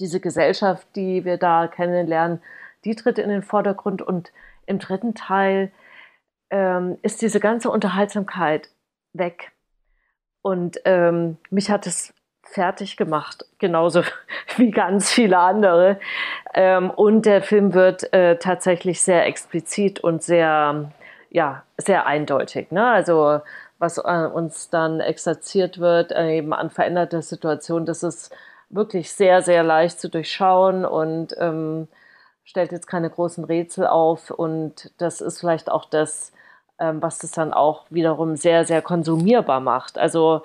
diese Gesellschaft, die wir da kennenlernen, die tritt in den Vordergrund. Und im dritten Teil ähm, ist diese ganze Unterhaltsamkeit weg. Und ähm, mich hat es fertig gemacht, genauso wie ganz viele andere. Ähm, und der Film wird äh, tatsächlich sehr explizit und sehr, ja, sehr eindeutig. Ne? Also was äh, uns dann exerziert wird, äh, eben an veränderter Situation, das ist wirklich sehr, sehr leicht zu durchschauen und ähm, stellt jetzt keine großen Rätsel auf. Und das ist vielleicht auch das, ähm, was das dann auch wiederum sehr, sehr konsumierbar macht. Also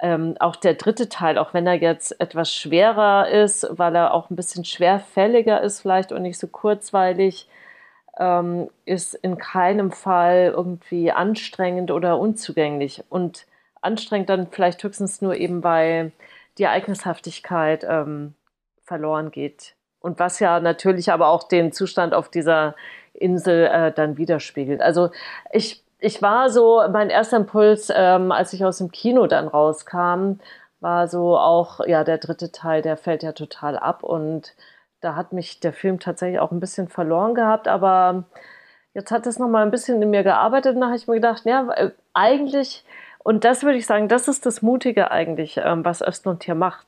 ähm, auch der dritte Teil, auch wenn er jetzt etwas schwerer ist, weil er auch ein bisschen schwerfälliger ist vielleicht und nicht so kurzweilig, ähm, ist in keinem Fall irgendwie anstrengend oder unzugänglich. Und anstrengend dann vielleicht höchstens nur eben, weil die Ereignishaftigkeit ähm, verloren geht. Und was ja natürlich aber auch den Zustand auf dieser Insel äh, dann widerspiegelt. Also ich ich war so, mein erster Impuls, ähm, als ich aus dem Kino dann rauskam, war so auch, ja, der dritte Teil, der fällt ja total ab. Und da hat mich der Film tatsächlich auch ein bisschen verloren gehabt, aber jetzt hat es nochmal ein bisschen in mir gearbeitet. Und da habe ich mir gedacht, ja, äh, eigentlich, und das würde ich sagen, das ist das Mutige eigentlich, ähm, was Östlund hier macht,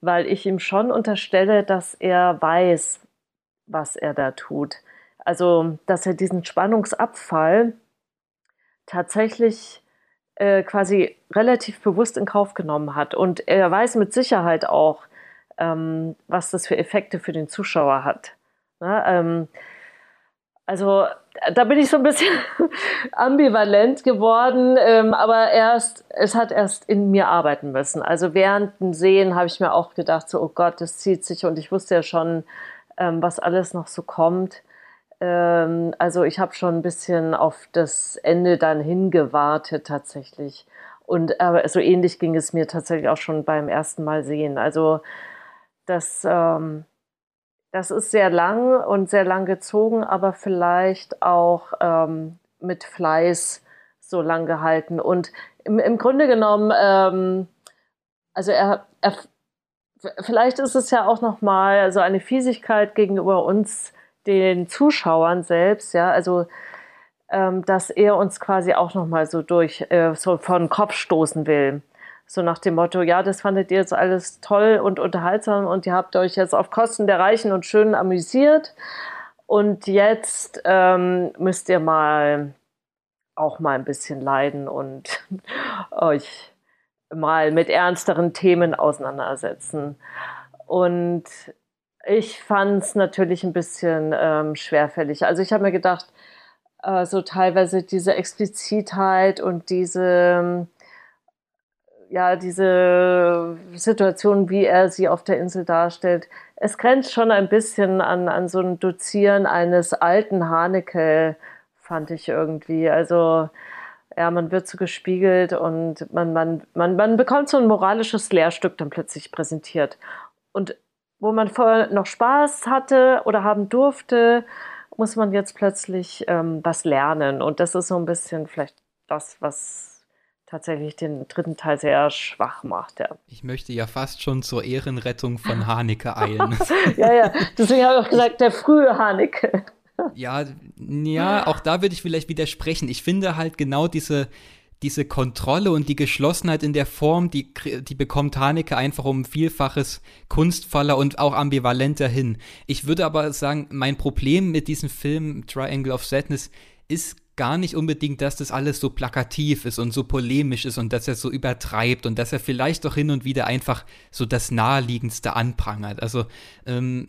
weil ich ihm schon unterstelle, dass er weiß, was er da tut. Also, dass er diesen Spannungsabfall, tatsächlich äh, quasi relativ bewusst in Kauf genommen hat. Und er weiß mit Sicherheit auch, ähm, was das für Effekte für den Zuschauer hat. Ne, ähm, also da bin ich so ein bisschen ambivalent geworden, ähm, aber erst, es hat erst in mir arbeiten müssen. Also während dem Sehen habe ich mir auch gedacht, so, oh Gott, das zieht sich und ich wusste ja schon, was alles noch so kommt. Ähm, also ich habe schon ein bisschen auf das Ende dann hingewartet tatsächlich. Und aber so ähnlich ging es mir tatsächlich auch schon beim ersten Mal sehen. Also das, ähm, das ist sehr lang und sehr lang gezogen, aber vielleicht auch ähm, mit Fleiß so lang gehalten. Und im, im Grunde genommen, ähm, also er, er, vielleicht ist es ja auch noch mal so eine Fiesigkeit gegenüber uns den Zuschauern selbst, ja, also ähm, dass er uns quasi auch nochmal so durch, äh, so von Kopf stoßen will. So nach dem Motto, ja, das fandet ihr jetzt alles toll und unterhaltsam und ihr habt euch jetzt auf Kosten der Reichen und Schönen amüsiert. Und jetzt ähm, müsst ihr mal auch mal ein bisschen leiden und euch mal mit ernsteren Themen auseinandersetzen. Und ich fand es natürlich ein bisschen ähm, schwerfällig. Also ich habe mir gedacht, äh, so teilweise diese Explizitheit und diese, ja, diese Situation, wie er sie auf der Insel darstellt, es grenzt schon ein bisschen an, an so ein Dozieren eines alten Haneke, fand ich irgendwie. Also ja, man wird so gespiegelt und man, man, man, man bekommt so ein moralisches Lehrstück dann plötzlich präsentiert. Und wo man vorher noch Spaß hatte oder haben durfte, muss man jetzt plötzlich ähm, was lernen. Und das ist so ein bisschen vielleicht das, was tatsächlich den dritten Teil sehr schwach macht. Ja. Ich möchte ja fast schon zur Ehrenrettung von Haneke eilen. ja, ja, deswegen habe ich auch gesagt, der frühe Haneke. ja, ja, auch da würde ich vielleicht widersprechen. Ich finde halt genau diese, diese Kontrolle und die Geschlossenheit in der Form, die, die bekommt Haneke einfach um Vielfaches kunstvoller und auch ambivalenter hin. Ich würde aber sagen, mein Problem mit diesem Film Triangle of Sadness ist gar nicht unbedingt, dass das alles so plakativ ist und so polemisch ist und dass er so übertreibt und dass er vielleicht doch hin und wieder einfach so das Naheliegendste anprangert. Also ähm,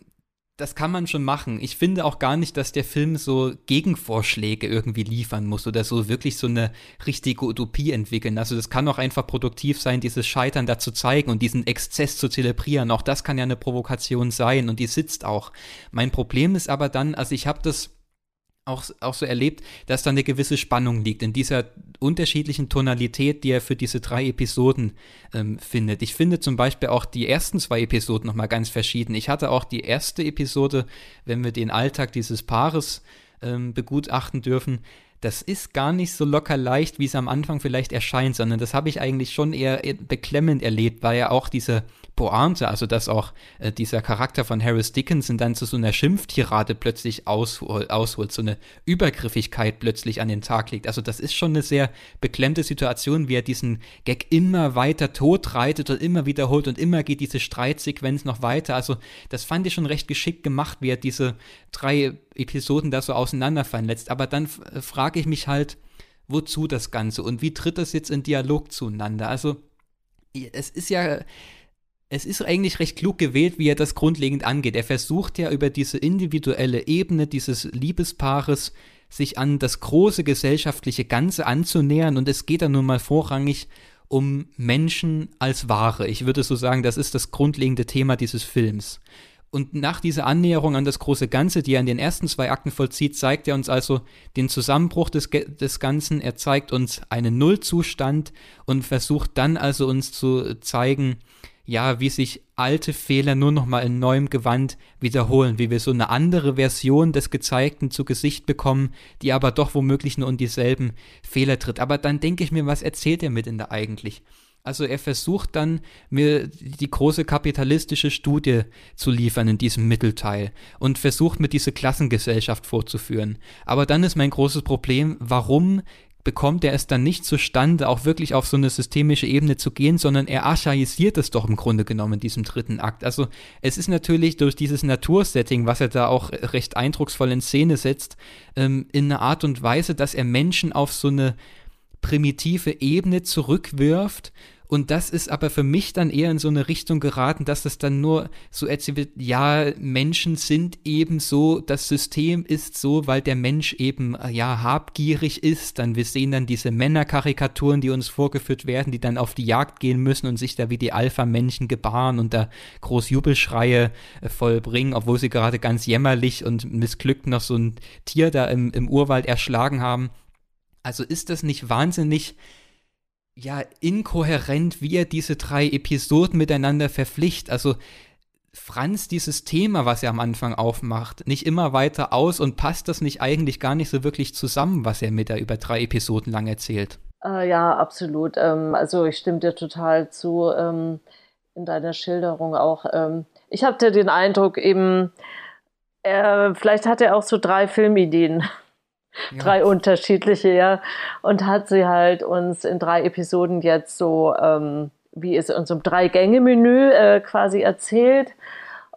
das kann man schon machen. Ich finde auch gar nicht, dass der Film so Gegenvorschläge irgendwie liefern muss oder so wirklich so eine richtige Utopie entwickeln. Also das kann auch einfach produktiv sein, dieses Scheitern da zu zeigen und diesen Exzess zu zelebrieren. Auch das kann ja eine Provokation sein und die sitzt auch. Mein Problem ist aber dann, also ich habe das auch, auch so erlebt, dass da eine gewisse Spannung liegt in dieser unterschiedlichen Tonalität, die er für diese drei Episoden ähm, findet. Ich finde zum Beispiel auch die ersten zwei Episoden nochmal ganz verschieden. Ich hatte auch die erste Episode, wenn wir den Alltag dieses Paares ähm, begutachten dürfen, das ist gar nicht so locker leicht, wie es am Anfang vielleicht erscheint, sondern das habe ich eigentlich schon eher beklemmend erlebt, weil ja auch diese Pointe, also dass auch äh, dieser Charakter von Harris Dickinson dann zu so einer Schimpftirade plötzlich aushol, ausholt, so eine Übergriffigkeit plötzlich an den Tag legt. Also das ist schon eine sehr beklemmte Situation, wie er diesen Gag immer weiter totreitet und immer wiederholt und immer geht diese Streitsequenz noch weiter. Also das fand ich schon recht geschickt gemacht, wie er diese drei Episoden da so auseinanderfallen lässt. Aber dann äh, frage ich mich halt, wozu das Ganze und wie tritt das jetzt in Dialog zueinander? Also es ist ja es ist eigentlich recht klug gewählt, wie er das grundlegend angeht. Er versucht ja über diese individuelle Ebene dieses Liebespaares sich an das große gesellschaftliche Ganze anzunähern und es geht dann nun mal vorrangig um Menschen als Ware. Ich würde so sagen, das ist das grundlegende Thema dieses Films. Und nach dieser Annäherung an das große Ganze, die er in den ersten zwei Akten vollzieht, zeigt er uns also den Zusammenbruch des, des Ganzen. Er zeigt uns einen Nullzustand und versucht dann also uns zu zeigen, ja, wie sich alte Fehler nur noch mal in neuem Gewand wiederholen, wie wir so eine andere Version des Gezeigten zu Gesicht bekommen, die aber doch womöglich nur in dieselben Fehler tritt. Aber dann denke ich mir, was erzählt er mit in der eigentlich? Also er versucht dann, mir die große kapitalistische Studie zu liefern in diesem Mittelteil und versucht mir diese Klassengesellschaft vorzuführen. Aber dann ist mein großes Problem, warum bekommt er es dann nicht zustande, auch wirklich auf so eine systemische Ebene zu gehen, sondern er archaisiert es doch im Grunde genommen in diesem dritten Akt. Also es ist natürlich durch dieses Natursetting, was er da auch recht eindrucksvoll in Szene setzt, ähm, in einer Art und Weise, dass er Menschen auf so eine primitive Ebene zurückwirft und das ist aber für mich dann eher in so eine Richtung geraten, dass das dann nur so erzählt wird, ja, Menschen sind eben so, das System ist so, weil der Mensch eben, äh, ja, habgierig ist. Dann wir sehen dann diese Männerkarikaturen, die uns vorgeführt werden, die dann auf die Jagd gehen müssen und sich da wie die Alpha-Männchen gebaren und da groß Jubelschreie äh, vollbringen, obwohl sie gerade ganz jämmerlich und missglückt noch so ein Tier da im, im Urwald erschlagen haben. Also ist das nicht wahnsinnig ja, inkohärent, wie er diese drei Episoden miteinander verpflichtet. Also Franz dieses Thema, was er am Anfang aufmacht, nicht immer weiter aus und passt das nicht eigentlich gar nicht so wirklich zusammen, was er mit der über drei Episoden lang erzählt? Äh, ja, absolut. Ähm, also ich stimme dir total zu ähm, in deiner Schilderung auch. Ähm, ich hatte den Eindruck eben, äh, vielleicht hat er auch so drei Filmideen ja. drei unterschiedliche, ja. Und hat sie halt uns in drei Episoden jetzt so, ähm, wie es uns um Drei-Gänge-Menü äh, quasi erzählt.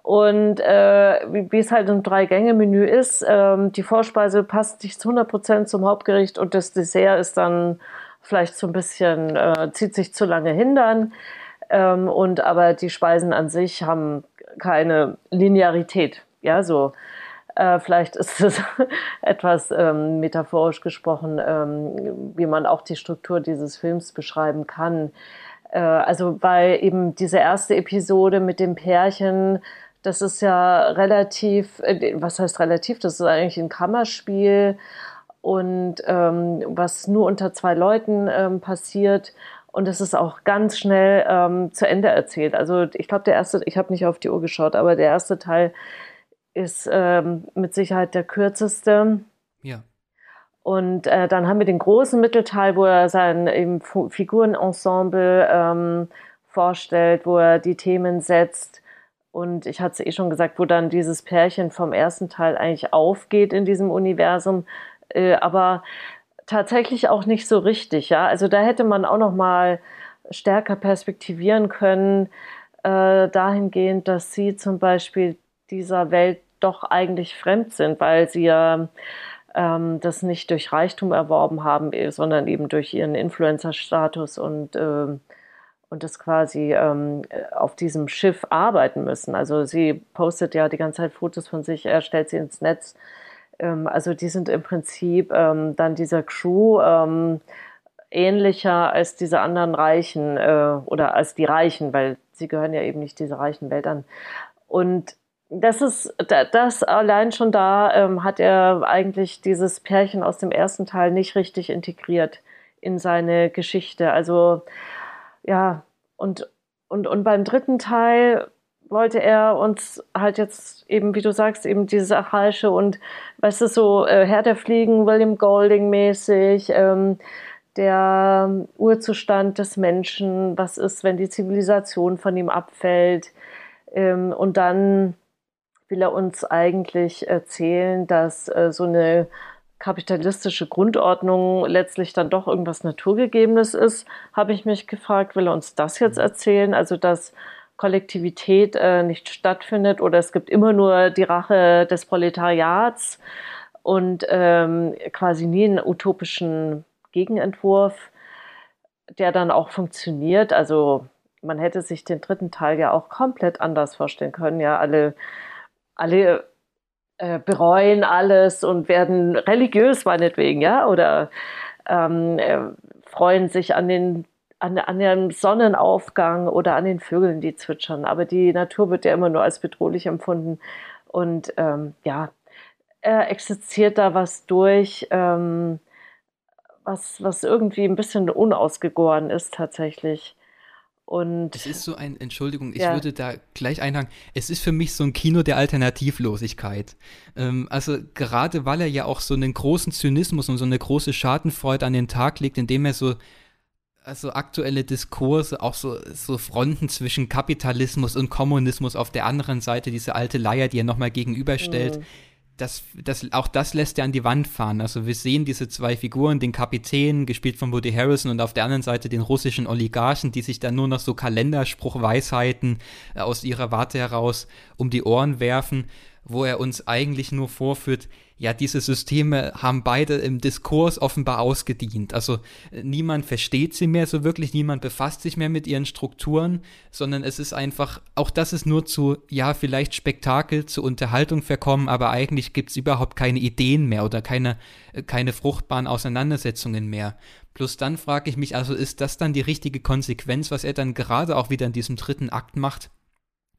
Und äh, wie, es halt ein Drei-Gänge-Menü ist, ähm, die Vorspeise passt nicht zu 100% zum Hauptgericht und das Dessert ist dann vielleicht so ein bisschen, äh, zieht sich zu lange hindern. Ähm, und aber die Speisen an sich haben keine Linearität. Ja, so. Äh, vielleicht ist es etwas ähm, metaphorisch gesprochen, ähm, wie man auch die Struktur dieses Films beschreiben kann. Äh, also, weil eben diese erste Episode mit dem Pärchen, das ist ja relativ, äh, was heißt relativ? Das ist eigentlich ein Kammerspiel und ähm, was nur unter zwei Leuten ähm, passiert. Und es ist auch ganz schnell ähm, zu Ende erzählt. Also ich glaube, der erste, ich habe nicht auf die Uhr geschaut, aber der erste Teil ist ähm, mit Sicherheit der kürzeste. Ja. Und äh, dann haben wir den großen Mittelteil, wo er sein eben Figurenensemble ähm, vorstellt, wo er die Themen setzt. Und ich hatte es eh schon gesagt, wo dann dieses Pärchen vom ersten Teil eigentlich aufgeht in diesem Universum, äh, aber tatsächlich auch nicht so richtig. Ja, also da hätte man auch noch mal stärker perspektivieren können, äh, dahingehend, dass sie zum Beispiel dieser Welt doch eigentlich fremd sind, weil sie ja ähm, das nicht durch Reichtum erworben haben, äh, sondern eben durch ihren Influencer-Status und, äh, und das quasi ähm, auf diesem Schiff arbeiten müssen. Also sie postet ja die ganze Zeit Fotos von sich, er stellt sie ins Netz. Ähm, also die sind im Prinzip ähm, dann dieser Crew ähm, ähnlicher als diese anderen Reichen äh, oder als die Reichen, weil sie gehören ja eben nicht dieser reichen Welt an. Und das ist, das allein schon da ähm, hat er eigentlich dieses Pärchen aus dem ersten Teil nicht richtig integriert in seine Geschichte. Also, ja, und, und, und beim dritten Teil wollte er uns halt jetzt eben, wie du sagst, eben dieses Archaische und, weißt du, so äh, Herr der Fliegen, William Golding mäßig, ähm, der Urzustand des Menschen, was ist, wenn die Zivilisation von ihm abfällt, ähm, und dann will er uns eigentlich erzählen, dass äh, so eine kapitalistische Grundordnung letztlich dann doch irgendwas Naturgegebenes ist, habe ich mich gefragt, will er uns das jetzt mhm. erzählen? Also, dass Kollektivität äh, nicht stattfindet oder es gibt immer nur die Rache des Proletariats und ähm, quasi nie einen utopischen Gegenentwurf, der dann auch funktioniert. Also man hätte sich den dritten Teil ja auch komplett anders vorstellen können. Ja, alle alle äh, bereuen alles und werden religiös meinetwegen, ja, oder ähm, äh, freuen sich an den an, an dem Sonnenaufgang oder an den Vögeln, die zwitschern. Aber die Natur wird ja immer nur als bedrohlich empfunden. Und ähm, ja, er existiert da was durch, ähm, was, was irgendwie ein bisschen unausgegoren ist tatsächlich. Und es ist so ein, Entschuldigung, ich ja. würde da gleich einhaken, es ist für mich so ein Kino der Alternativlosigkeit. Ähm, also gerade weil er ja auch so einen großen Zynismus und so eine große Schadenfreude an den Tag legt, indem er so also aktuelle Diskurse, auch so, so Fronten zwischen Kapitalismus und Kommunismus auf der anderen Seite, diese alte Leier, die er nochmal gegenüberstellt, mhm das, das, auch das lässt er an die Wand fahren. Also wir sehen diese zwei Figuren, den Kapitän, gespielt von Woody Harrison, und auf der anderen Seite den russischen Oligarchen, die sich dann nur noch so Kalenderspruchweisheiten äh, aus ihrer Warte heraus um die Ohren werfen wo er uns eigentlich nur vorführt, ja, diese Systeme haben beide im Diskurs offenbar ausgedient. Also niemand versteht sie mehr so wirklich, niemand befasst sich mehr mit ihren Strukturen, sondern es ist einfach, auch das ist nur zu, ja, vielleicht Spektakel, zu Unterhaltung verkommen, aber eigentlich gibt es überhaupt keine Ideen mehr oder keine, keine fruchtbaren Auseinandersetzungen mehr. Plus dann frage ich mich, also ist das dann die richtige Konsequenz, was er dann gerade auch wieder in diesem dritten Akt macht?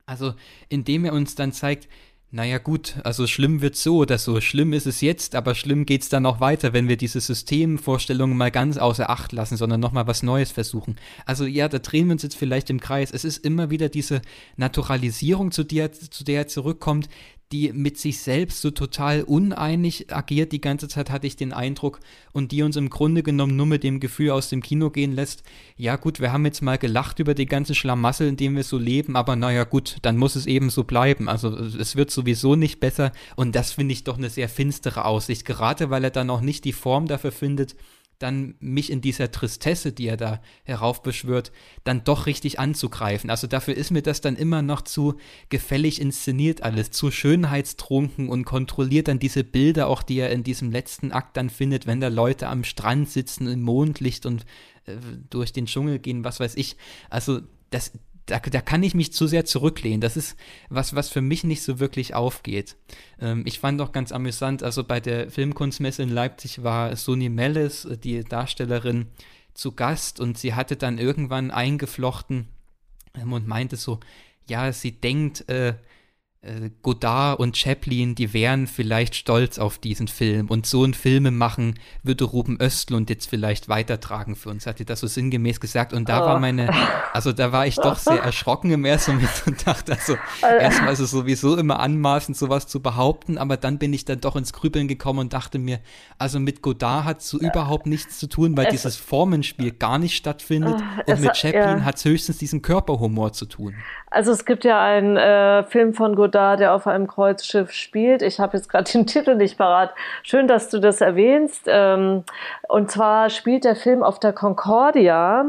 Also indem er uns dann zeigt, naja gut, also schlimm wird so oder so. Schlimm ist es jetzt, aber schlimm geht's dann noch weiter, wenn wir diese Systemvorstellungen mal ganz außer Acht lassen, sondern nochmal was Neues versuchen. Also ja, da drehen wir uns jetzt vielleicht im Kreis. Es ist immer wieder diese Naturalisierung, zu der, zu der er zurückkommt, die mit sich selbst so total uneinig agiert die ganze Zeit, hatte ich den Eindruck, und die uns im Grunde genommen nur mit dem Gefühl aus dem Kino gehen lässt, ja gut, wir haben jetzt mal gelacht über die ganzen Schlamassel, in denen wir so leben, aber naja gut, dann muss es eben so bleiben. Also es wird sowieso nicht besser und das finde ich doch eine sehr finstere Aussicht, gerade weil er dann auch nicht die Form dafür findet, dann mich in dieser Tristesse, die er da heraufbeschwört, dann doch richtig anzugreifen. Also dafür ist mir das dann immer noch zu gefällig inszeniert alles, zu schönheitstrunken und kontrolliert dann diese Bilder auch, die er in diesem letzten Akt dann findet, wenn da Leute am Strand sitzen im Mondlicht und äh, durch den Dschungel gehen, was weiß ich. Also das, da, da kann ich mich zu sehr zurücklehnen. Das ist was, was für mich nicht so wirklich aufgeht. Ähm, ich fand auch ganz amüsant, also bei der Filmkunstmesse in Leipzig war Sony Mellis, äh, die Darstellerin, zu Gast und sie hatte dann irgendwann eingeflochten ähm, und meinte so, ja, sie denkt, äh, Godard und Chaplin, die wären vielleicht stolz auf diesen Film. Und so ein Filme machen würde Ruben Östlund jetzt vielleicht weitertragen für uns, hat sie das so sinngemäß gesagt. Und da oh. war meine, also da war ich doch sehr erschrocken im ersten Moment und dachte, also erstmal ist es sowieso immer anmaßend, sowas zu behaupten, aber dann bin ich dann doch ins Grübeln gekommen und dachte mir, also mit Godard hat es so überhaupt nichts zu tun, weil es, dieses Formenspiel gar nicht stattfindet. Uh, und mit Chaplin ja. hat es höchstens diesen Körperhumor zu tun. Also es gibt ja einen äh, Film von Godard, der auf einem Kreuzschiff spielt. Ich habe jetzt gerade den Titel nicht parat. Schön, dass du das erwähnst. Ähm, und zwar spielt der Film auf der Concordia,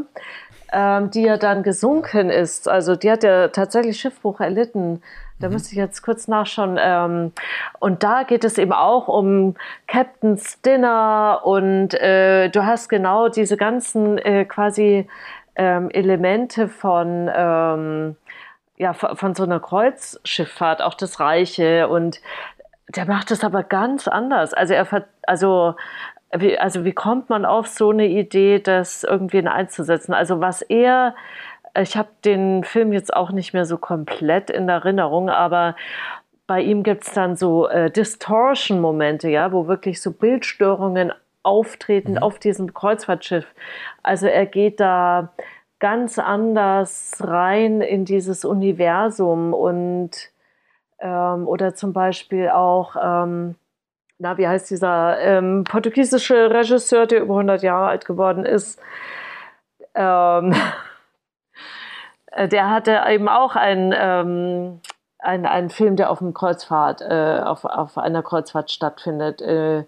ähm, die ja dann gesunken ist. Also die hat ja tatsächlich Schiffbruch erlitten. Da mhm. müsste ich jetzt kurz nachschauen. Ähm, und da geht es eben auch um Captain's Dinner und äh, du hast genau diese ganzen äh, quasi ähm, Elemente von ähm, ja, von so einer Kreuzschifffahrt, auch das Reiche. Und der macht es aber ganz anders. Also er, also, wie, also wie kommt man auf so eine Idee, das irgendwie einzusetzen? Also was er, ich habe den Film jetzt auch nicht mehr so komplett in Erinnerung, aber bei ihm gibt es dann so äh, Distortion-Momente, ja, wo wirklich so Bildstörungen auftreten mhm. auf diesem Kreuzfahrtschiff. Also er geht da ganz anders rein in dieses Universum und ähm, oder zum Beispiel auch, ähm, na, wie heißt dieser ähm, portugiesische Regisseur, der über 100 Jahre alt geworden ist? Ähm, der hatte eben auch einen, ähm, einen, einen Film, der auf einem Kreuzfahrt, äh, auf, auf einer Kreuzfahrt stattfindet. Äh,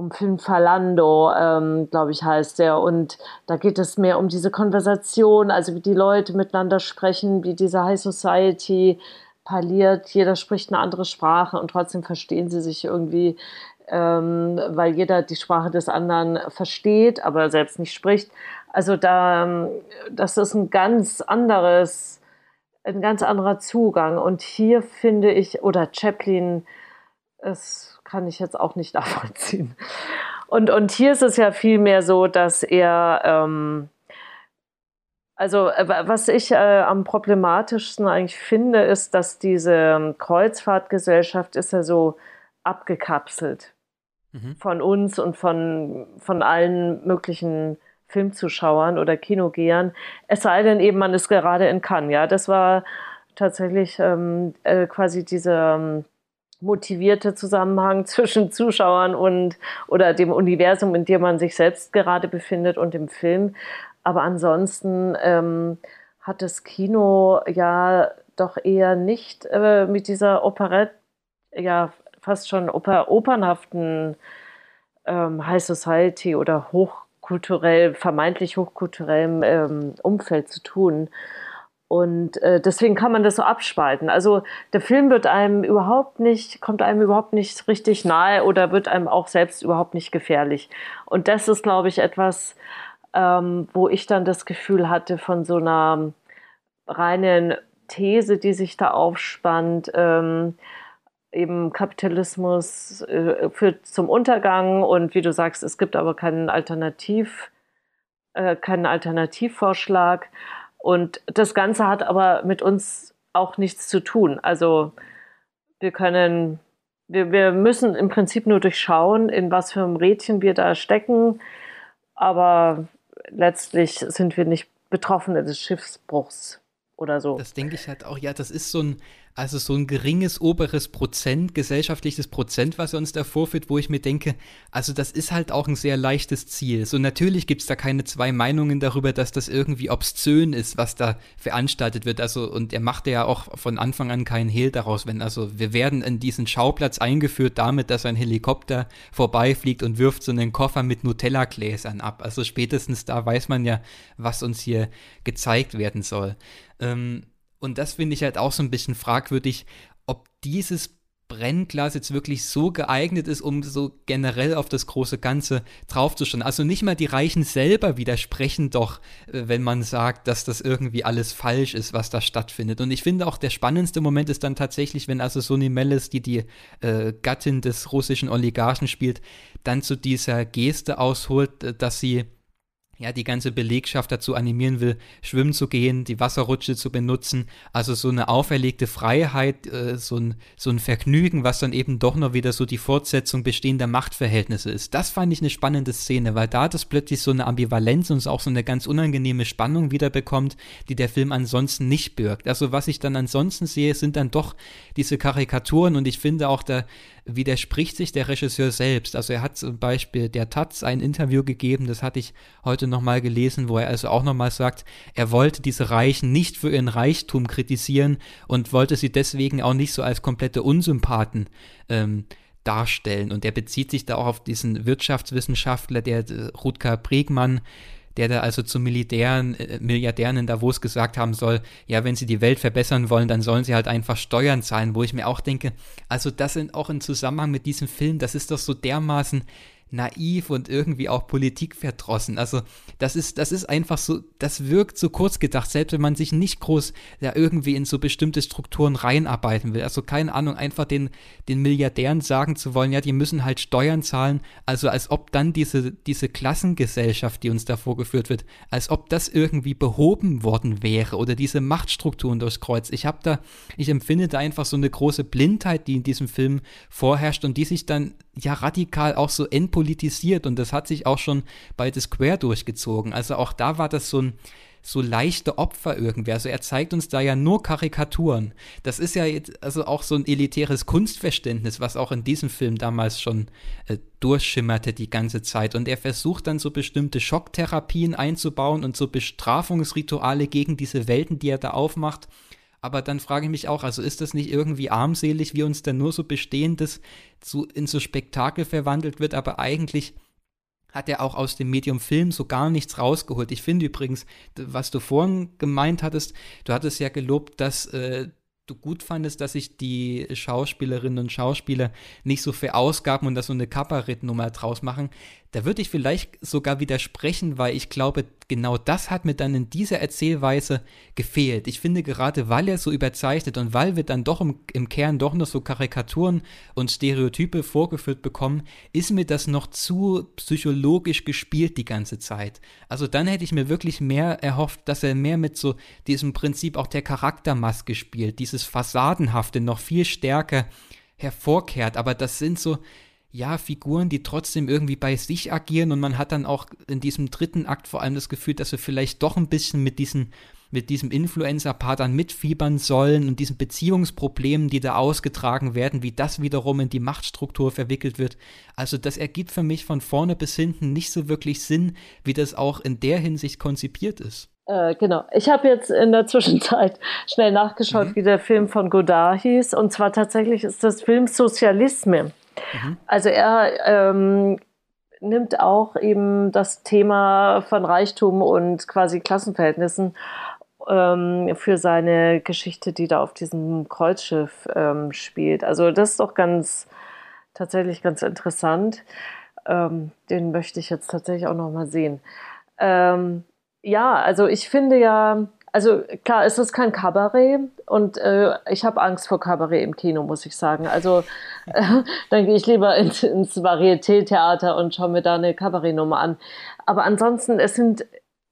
um Film Falando, ähm, glaube ich, heißt der. Und da geht es mehr um diese Konversation, also wie die Leute miteinander sprechen, wie diese High Society parliert. Jeder spricht eine andere Sprache und trotzdem verstehen sie sich irgendwie, ähm, weil jeder die Sprache des anderen versteht, aber selbst nicht spricht. Also da, das ist ein ganz anderes, ein ganz anderer Zugang. Und hier finde ich, oder Chaplin, es kann ich jetzt auch nicht nachvollziehen. Und, und hier ist es ja vielmehr so, dass er, ähm, also äh, was ich äh, am problematischsten eigentlich finde, ist, dass diese Kreuzfahrtgesellschaft ist ja so abgekapselt mhm. von uns und von, von allen möglichen Filmzuschauern oder Kinogehern. Es sei denn eben, man ist gerade in Cannes. Ja, das war tatsächlich ähm, äh, quasi diese ähm, motivierte Zusammenhang zwischen Zuschauern und oder dem Universum, in dem man sich selbst gerade befindet und dem Film. Aber ansonsten ähm, hat das Kino ja doch eher nicht äh, mit dieser Operette, ja fast schon oper opernhaften ähm, High Society oder hochkulturell, vermeintlich hochkulturellem ähm, Umfeld zu tun. Und äh, deswegen kann man das so abspalten. Also der Film wird einem überhaupt nicht, kommt einem überhaupt nicht richtig nahe oder wird einem auch selbst überhaupt nicht gefährlich. Und das ist, glaube ich, etwas, ähm, wo ich dann das Gefühl hatte von so einer reinen These, die sich da aufspannt. Ähm, eben Kapitalismus äh, führt zum Untergang und wie du sagst, es gibt aber keinen Alternativ, äh, keinen Alternativvorschlag. Und das Ganze hat aber mit uns auch nichts zu tun. Also wir können, wir, wir müssen im Prinzip nur durchschauen, in was für einem Rädchen wir da stecken. Aber letztlich sind wir nicht Betroffene des Schiffsbruchs oder so. Das denke ich halt auch, ja, das ist so ein, also so ein geringes oberes Prozent, gesellschaftliches Prozent, was er uns da vorführt, wo ich mir denke, also das ist halt auch ein sehr leichtes Ziel. So natürlich gibt es da keine zwei Meinungen darüber, dass das irgendwie obszön ist, was da veranstaltet wird. Also, und er machte ja auch von Anfang an keinen Hehl daraus, wenn, also wir werden in diesen Schauplatz eingeführt damit, dass ein Helikopter vorbeifliegt und wirft so einen Koffer mit Nutella-Gläsern ab. Also spätestens da weiß man ja, was uns hier gezeigt werden soll. Ähm, und das finde ich halt auch so ein bisschen fragwürdig, ob dieses Brennglas jetzt wirklich so geeignet ist, um so generell auf das große Ganze draufzuschauen. Also nicht mal die Reichen selber widersprechen doch, äh, wenn man sagt, dass das irgendwie alles falsch ist, was da stattfindet. Und ich finde auch der spannendste Moment ist dann tatsächlich, wenn also Sonny Mellis, die die äh, Gattin des russischen Oligarchen spielt, dann zu dieser Geste ausholt, äh, dass sie ja, die ganze Belegschaft dazu animieren will, schwimmen zu gehen, die Wasserrutsche zu benutzen. Also so eine auferlegte Freiheit, äh, so, ein, so ein Vergnügen, was dann eben doch noch wieder so die Fortsetzung bestehender Machtverhältnisse ist. Das fand ich eine spannende Szene, weil da das plötzlich so eine Ambivalenz und auch so eine ganz unangenehme Spannung wieder bekommt, die der Film ansonsten nicht birgt. Also was ich dann ansonsten sehe, sind dann doch diese Karikaturen und ich finde auch, da widerspricht sich der Regisseur selbst. Also er hat zum Beispiel der Taz ein Interview gegeben, das hatte ich heute nochmal gelesen, wo er also auch nochmal sagt, er wollte diese Reichen nicht für ihren Reichtum kritisieren und wollte sie deswegen auch nicht so als komplette Unsympathen ähm, darstellen. Und er bezieht sich da auch auf diesen Wirtschaftswissenschaftler, der äh, Rutger Bregmann, der da also zu Militären, äh, Milliardären in Davos gesagt haben soll, ja, wenn sie die Welt verbessern wollen, dann sollen sie halt einfach Steuern zahlen, wo ich mir auch denke, also das sind auch im Zusammenhang mit diesem Film, das ist doch so dermaßen naiv und irgendwie auch politikverdrossen. Also das ist, das ist einfach so, das wirkt so kurz gedacht, selbst wenn man sich nicht groß ja, irgendwie in so bestimmte Strukturen reinarbeiten will. Also keine Ahnung, einfach den, den Milliardären sagen zu wollen, ja, die müssen halt Steuern zahlen, also als ob dann diese, diese Klassengesellschaft, die uns da vorgeführt wird, als ob das irgendwie behoben worden wäre oder diese Machtstrukturen durchs Kreuz. Ich habe da, ich empfinde da einfach so eine große Blindheit, die in diesem Film vorherrscht und die sich dann ja radikal auch so entpolitisiert und das hat sich auch schon bei The Square durchgezogen. Also auch da war das so ein so leichte Opfer irgendwie. Also er zeigt uns da ja nur Karikaturen. Das ist ja jetzt also auch so ein elitäres Kunstverständnis, was auch in diesem Film damals schon äh, durchschimmerte die ganze Zeit. Und er versucht dann so bestimmte Schocktherapien einzubauen und so Bestrafungsrituale gegen diese Welten, die er da aufmacht aber dann frage ich mich auch, also ist das nicht irgendwie armselig, wie uns dann nur so Bestehendes zu, in so Spektakel verwandelt wird, aber eigentlich hat er auch aus dem Medium Film so gar nichts rausgeholt. Ich finde übrigens, was du vorhin gemeint hattest, du hattest ja gelobt, dass äh, du gut fandest, dass sich die Schauspielerinnen und Schauspieler nicht so verausgaben und da so eine Kabarettnummer draus machen. Da würde ich vielleicht sogar widersprechen, weil ich glaube, genau das hat mir dann in dieser Erzählweise gefehlt. Ich finde gerade, weil er so überzeichnet und weil wir dann doch im, im Kern doch noch so Karikaturen und Stereotype vorgeführt bekommen, ist mir das noch zu psychologisch gespielt die ganze Zeit. Also dann hätte ich mir wirklich mehr erhofft, dass er mehr mit so diesem Prinzip auch der Charaktermaske spielt, dieses Fassadenhafte noch viel stärker hervorkehrt. Aber das sind so ja, Figuren, die trotzdem irgendwie bei sich agieren und man hat dann auch in diesem dritten Akt vor allem das Gefühl, dass wir vielleicht doch ein bisschen mit diesen mit diesem Influencer-Paar dann mitfiebern sollen und diesen Beziehungsproblemen, die da ausgetragen werden, wie das wiederum in die Machtstruktur verwickelt wird. Also das ergibt für mich von vorne bis hinten nicht so wirklich Sinn, wie das auch in der Hinsicht konzipiert ist. Äh, genau. Ich habe jetzt in der Zwischenzeit schnell nachgeschaut, mhm. wie der Film von Godard hieß. Und zwar tatsächlich ist das Film Sozialisme. Mhm. Also er ähm, nimmt auch eben das Thema von Reichtum und quasi Klassenverhältnissen ähm, für seine Geschichte, die da auf diesem Kreuzschiff ähm, spielt. Also das ist doch ganz tatsächlich ganz interessant. Ähm, den möchte ich jetzt tatsächlich auch noch mal sehen. Ähm, ja, also ich finde ja, also klar, es ist kein Kabarett und äh, ich habe Angst vor Kabarett im Kino, muss ich sagen. Also äh, dann gehe ich lieber ins, ins Varieté-Theater und schaue mir da eine Kabarettnummer an. Aber ansonsten, es sind,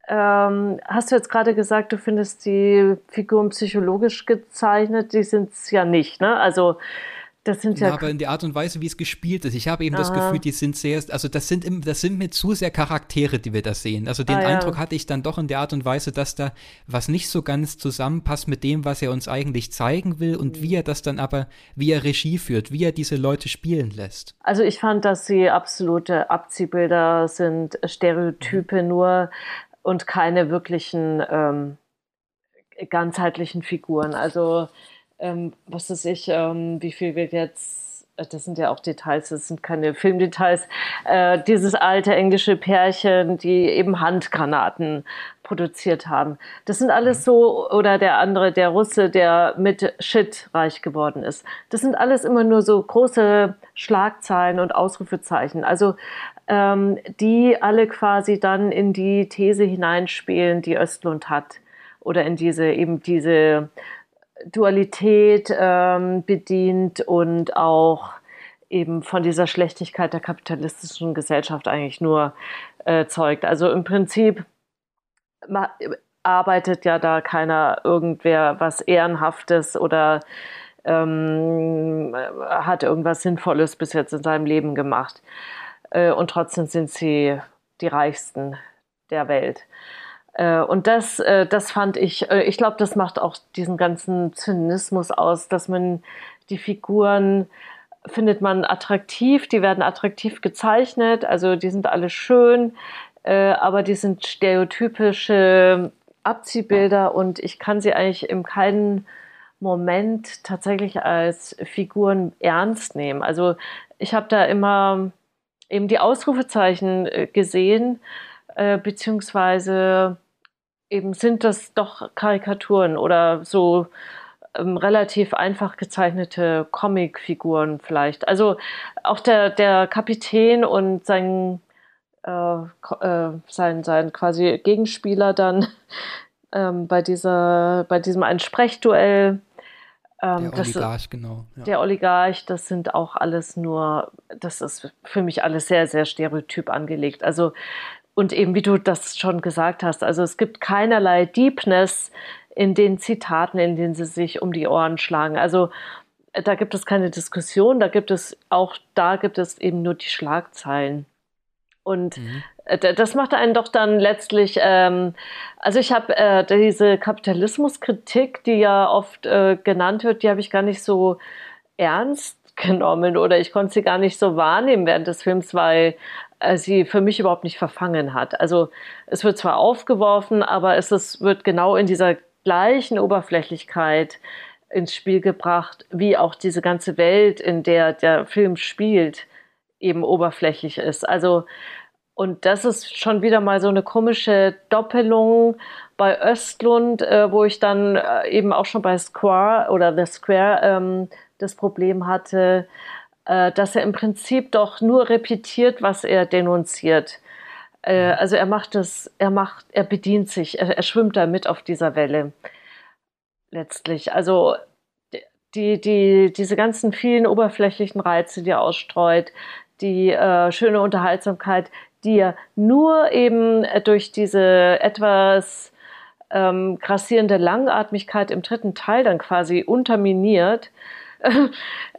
ähm, hast du jetzt gerade gesagt, du findest die Figuren psychologisch gezeichnet, die sind es ja nicht, ne? Also das sind ja, ja aber in der Art und Weise, wie es gespielt ist. Ich habe eben Aha. das Gefühl, die sind sehr, also das sind, das sind mir zu sehr Charaktere, die wir da sehen. Also den ah, Eindruck ja. hatte ich dann doch in der Art und Weise, dass da was nicht so ganz zusammenpasst mit dem, was er uns eigentlich zeigen will und mhm. wie er das dann aber, wie er Regie führt, wie er diese Leute spielen lässt. Also ich fand, dass sie absolute Abziehbilder sind, Stereotype mhm. nur und keine wirklichen ähm, ganzheitlichen Figuren. Also ähm, was weiß ich, ähm, wie viel wird jetzt äh, das sind ja auch Details, das sind keine Filmdetails, äh, dieses alte englische Pärchen, die eben Handgranaten produziert haben. Das sind alles so, oder der andere, der Russe, der mit Shit reich geworden ist. Das sind alles immer nur so große Schlagzeilen und Ausrufezeichen. Also ähm, die alle quasi dann in die These hineinspielen, die Östlund hat. Oder in diese, eben diese Dualität ähm, bedient und auch eben von dieser Schlechtigkeit der kapitalistischen Gesellschaft eigentlich nur äh, zeugt. Also im Prinzip arbeitet ja da keiner irgendwer was Ehrenhaftes oder ähm, hat irgendwas Sinnvolles bis jetzt in seinem Leben gemacht. Äh, und trotzdem sind sie die Reichsten der Welt. Äh, und das, äh, das fand ich, ich glaube, das macht auch diesen ganzen Zynismus aus, dass man die Figuren findet man attraktiv, die werden attraktiv gezeichnet, also die sind alle schön, aber die sind stereotypische Abziehbilder und ich kann sie eigentlich in keinem Moment tatsächlich als Figuren ernst nehmen. Also ich habe da immer eben die Ausrufezeichen äh, gesehen, äh, beziehungsweise eben sind das doch Karikaturen oder so ähm, relativ einfach gezeichnete Comicfiguren vielleicht. Also auch der, der Kapitän und sein, äh, äh, sein, sein quasi Gegenspieler dann ähm, bei, dieser, bei diesem ein Sprechduell ähm, der Oligarch, das, genau. Ja. Der Oligarch, das sind auch alles nur, das ist für mich alles sehr, sehr stereotyp angelegt. Also, und eben wie du das schon gesagt hast, also es gibt keinerlei Deepness in den Zitaten, in denen sie sich um die Ohren schlagen. Also da gibt es keine Diskussion, da gibt es auch, da gibt es eben nur die Schlagzeilen. Und mhm. Äh, das macht einen doch dann letztlich, ähm, also ich habe äh, diese Kapitalismuskritik, die ja oft äh, genannt wird, die habe ich gar nicht so ernst genommen oder ich konnte sie gar nicht so wahrnehmen während des Films, weil äh, sie für mich überhaupt nicht verfangen hat. Also es wird zwar aufgeworfen, aber es ist, wird genau in dieser gleichen Oberflächlichkeit ins Spiel gebracht, wie auch diese ganze Welt, in der der Film spielt, eben oberflächlich ist. Also und das ist schon wieder mal so eine komische Doppelung bei Östlund, äh, wo ich dann äh, eben auch schon bei Square oder The Square ähm, das Problem hatte, äh, dass er im Prinzip doch nur repetiert, was er denunziert. Äh, also er macht das, er macht, er bedient sich, er, er schwimmt da mit auf dieser Welle. Letztlich. Also die, die, diese ganzen vielen oberflächlichen Reize, die er ausstreut, die äh, schöne Unterhaltsamkeit, die er nur eben durch diese etwas ähm, grassierende Langatmigkeit im dritten Teil dann quasi unterminiert.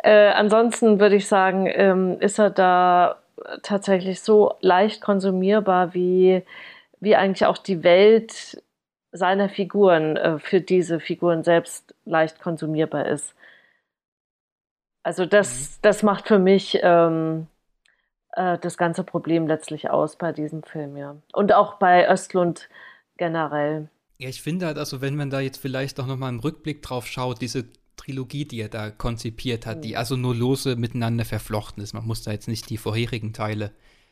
äh, ansonsten würde ich sagen, ähm, ist er da tatsächlich so leicht konsumierbar, wie, wie eigentlich auch die Welt seiner Figuren äh, für diese Figuren selbst leicht konsumierbar ist. Also das, mhm. das macht für mich ähm, äh, das ganze Problem letztlich aus bei diesem Film, ja. Und auch bei Östlund generell. Ja, ich finde halt, also wenn man da jetzt vielleicht auch nochmal im Rückblick drauf schaut, diese Trilogie, die er da konzipiert hat, mhm. die also nur lose miteinander verflochten ist. Man muss da jetzt nicht die vorherigen Teile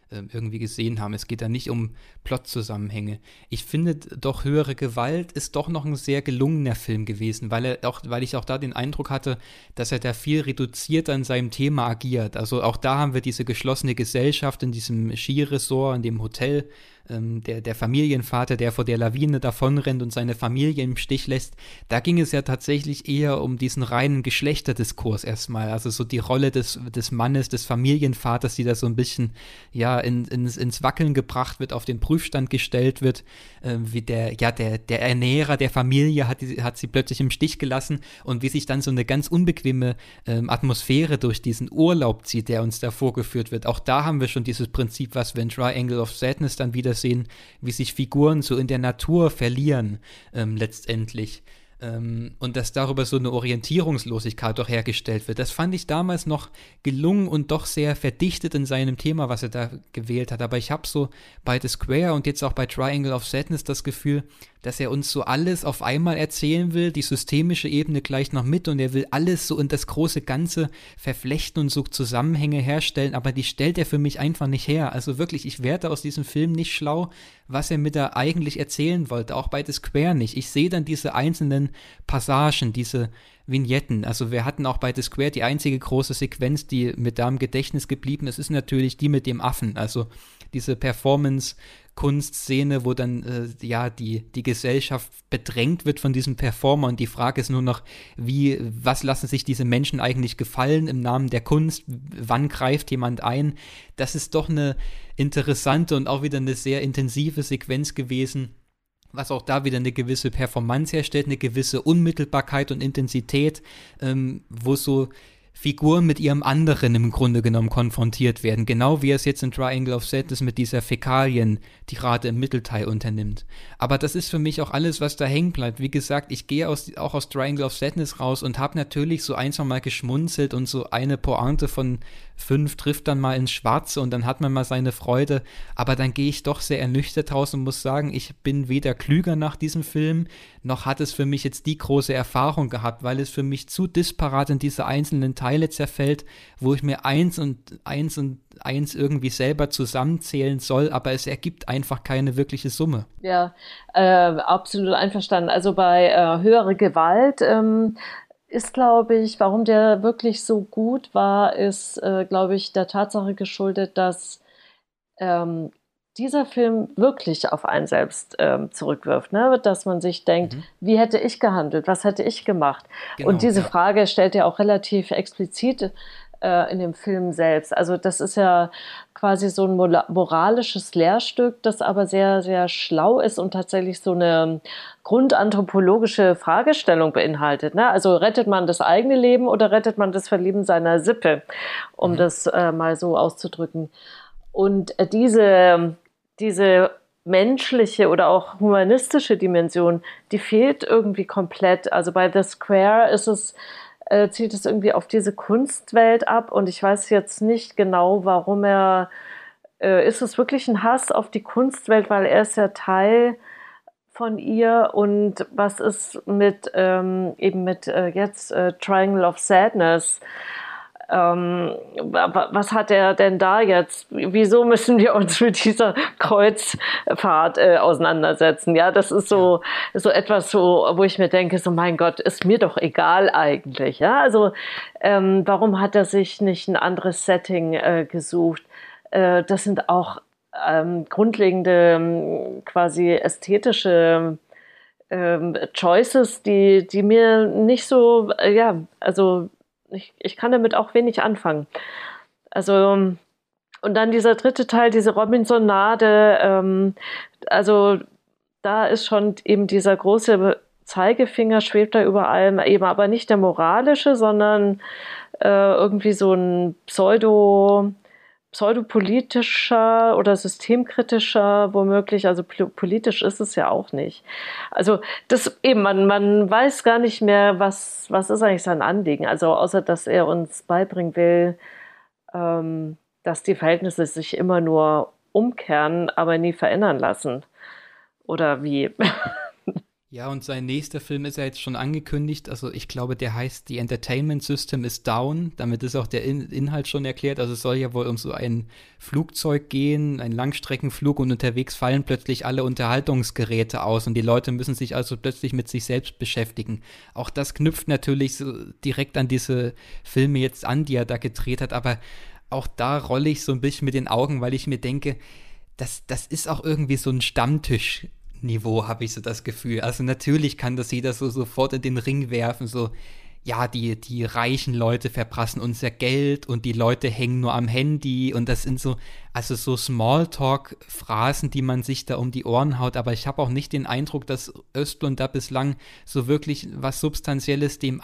ähm, irgendwie gesehen haben. Es geht da nicht um Plotzusammenhänge. Ich finde doch höhere Gewalt ist doch noch ein sehr gelungener Film gewesen, weil er auch, weil ich auch da den Eindruck hatte, dass er da viel reduzierter in seinem Thema agiert. Also auch da haben wir diese geschlossene Gesellschaft in diesem Skiresort, in dem Hotel, ähm, der, der Familienvater, der vor der Lawine davonrennt und seine Familie im Stich lässt, da ging es ja tatsächlich eher um diesen reinen Geschlechterdiskurs erstmal. Also so die Rolle des, des Mannes, des Familienvaters, die da so ein bisschen ja in, ins, ins Wackeln gebracht wird, auf den Prüfstand gestellt wird, äh, wie der, ja, der, der Ernährer der Familie hat, hat sie plötzlich im Stich gelassen und wie sich dann so eine ganz unbequeme ähm, Atmosphäre durch diesen Urlaub zieht, der uns da vorgeführt wird. Auch da haben wir schon dieses Prinzip, was in Triangle of Sadness dann wieder sehen, wie sich Figuren so in der Natur verlieren, ähm, letztendlich. Ähm, und dass darüber so eine Orientierungslosigkeit doch hergestellt wird. Das fand ich damals noch gelungen und doch sehr verdichtet in seinem Thema, was er da gewählt hat. Aber ich habe so bei The Square und jetzt auch bei Triangle of Sadness das Gefühl, dass er uns so alles auf einmal erzählen will, die systemische Ebene gleich noch mit und er will alles so in das große Ganze verflechten und so Zusammenhänge herstellen, aber die stellt er für mich einfach nicht her. Also wirklich, ich werde aus diesem Film nicht schlau, was er mit da eigentlich erzählen wollte, auch bei The Square nicht. Ich sehe dann diese einzelnen Passagen, diese Vignetten. Also wir hatten auch bei The Square die einzige große Sequenz, die mit da im Gedächtnis geblieben ist, ist natürlich die mit dem Affen. Also diese Performance Kunstszene, wo dann äh, ja die, die Gesellschaft bedrängt wird von diesem Performer und die Frage ist nur noch, wie, was lassen sich diese Menschen eigentlich gefallen im Namen der Kunst? Wann greift jemand ein? Das ist doch eine interessante und auch wieder eine sehr intensive Sequenz gewesen was auch da wieder eine gewisse Performance herstellt, eine gewisse Unmittelbarkeit und Intensität, ähm, wo so Figuren mit ihrem anderen im Grunde genommen konfrontiert werden, genau wie es jetzt in Triangle of Sadness mit dieser Fäkalien-Tirade im Mittelteil unternimmt. Aber das ist für mich auch alles, was da hängen bleibt. Wie gesagt, ich gehe aus, auch aus Triangle of Sadness raus und habe natürlich so ein, zwei Mal geschmunzelt und so eine Pointe von fünf trifft dann mal ins Schwarze und dann hat man mal seine Freude. Aber dann gehe ich doch sehr ernüchtert raus und muss sagen, ich bin weder klüger nach diesem Film, noch hat es für mich jetzt die große Erfahrung gehabt, weil es für mich zu disparat in diese einzelnen Teile zerfällt, wo ich mir eins und eins und eins irgendwie selber zusammenzählen soll, aber es ergibt einfach keine wirkliche Summe. Ja, äh, absolut einverstanden. Also bei äh, höhere Gewalt ähm, ist, glaube ich, warum der wirklich so gut war, ist, äh, glaube ich, der Tatsache geschuldet, dass ähm, dieser Film wirklich auf einen selbst ähm, zurückwirft, ne? dass man sich denkt, mhm. wie hätte ich gehandelt, was hätte ich gemacht? Genau, und diese ja. Frage stellt er auch relativ explizit in dem Film selbst. Also das ist ja quasi so ein moralisches Lehrstück, das aber sehr, sehr schlau ist und tatsächlich so eine grundanthropologische Fragestellung beinhaltet. Ne? Also rettet man das eigene Leben oder rettet man das Verlieben seiner Sippe, um mhm. das äh, mal so auszudrücken. Und äh, diese, diese menschliche oder auch humanistische Dimension, die fehlt irgendwie komplett. Also bei The Square ist es äh, zielt es irgendwie auf diese Kunstwelt ab und ich weiß jetzt nicht genau, warum er, äh, ist es wirklich ein Hass auf die Kunstwelt, weil er ist ja Teil von ihr und was ist mit ähm, eben mit äh, jetzt äh, Triangle of Sadness? Ähm, was hat er denn da jetzt? Wieso müssen wir uns mit dieser Kreuzfahrt äh, auseinandersetzen? Ja, das ist so, so etwas so, wo ich mir denke, so mein Gott, ist mir doch egal eigentlich. Ja, also ähm, warum hat er sich nicht ein anderes Setting äh, gesucht? Äh, das sind auch ähm, grundlegende ähm, quasi ästhetische ähm, Choices, die, die mir nicht so, äh, ja, also ich, ich kann damit auch wenig anfangen. Also, und dann dieser dritte Teil, diese Robinsonade, ähm, also da ist schon eben dieser große Zeigefinger schwebt da über allem, eben aber nicht der moralische, sondern äh, irgendwie so ein Pseudo, pseudopolitischer oder systemkritischer womöglich, also politisch ist es ja auch nicht. Also das eben, man, man weiß gar nicht mehr, was, was ist eigentlich sein Anliegen. Also außer, dass er uns beibringen will, ähm, dass die Verhältnisse sich immer nur umkehren, aber nie verändern lassen. Oder wie? Ja, und sein nächster Film ist ja jetzt schon angekündigt. Also ich glaube, der heißt The Entertainment System is Down. Damit ist auch der In Inhalt schon erklärt. Also es soll ja wohl um so ein Flugzeug gehen, ein Langstreckenflug und unterwegs fallen plötzlich alle Unterhaltungsgeräte aus und die Leute müssen sich also plötzlich mit sich selbst beschäftigen. Auch das knüpft natürlich so direkt an diese Filme jetzt an, die er da gedreht hat. Aber auch da rolle ich so ein bisschen mit den Augen, weil ich mir denke, das, das ist auch irgendwie so ein Stammtisch Niveau, habe ich so das Gefühl. Also natürlich kann das jeder so sofort in den Ring werfen, so, ja, die, die reichen Leute verprassen unser Geld und die Leute hängen nur am Handy und das sind so, also so Smalltalk-Phrasen, die man sich da um die Ohren haut, aber ich habe auch nicht den Eindruck, dass Östlund da bislang so wirklich was Substanzielles dem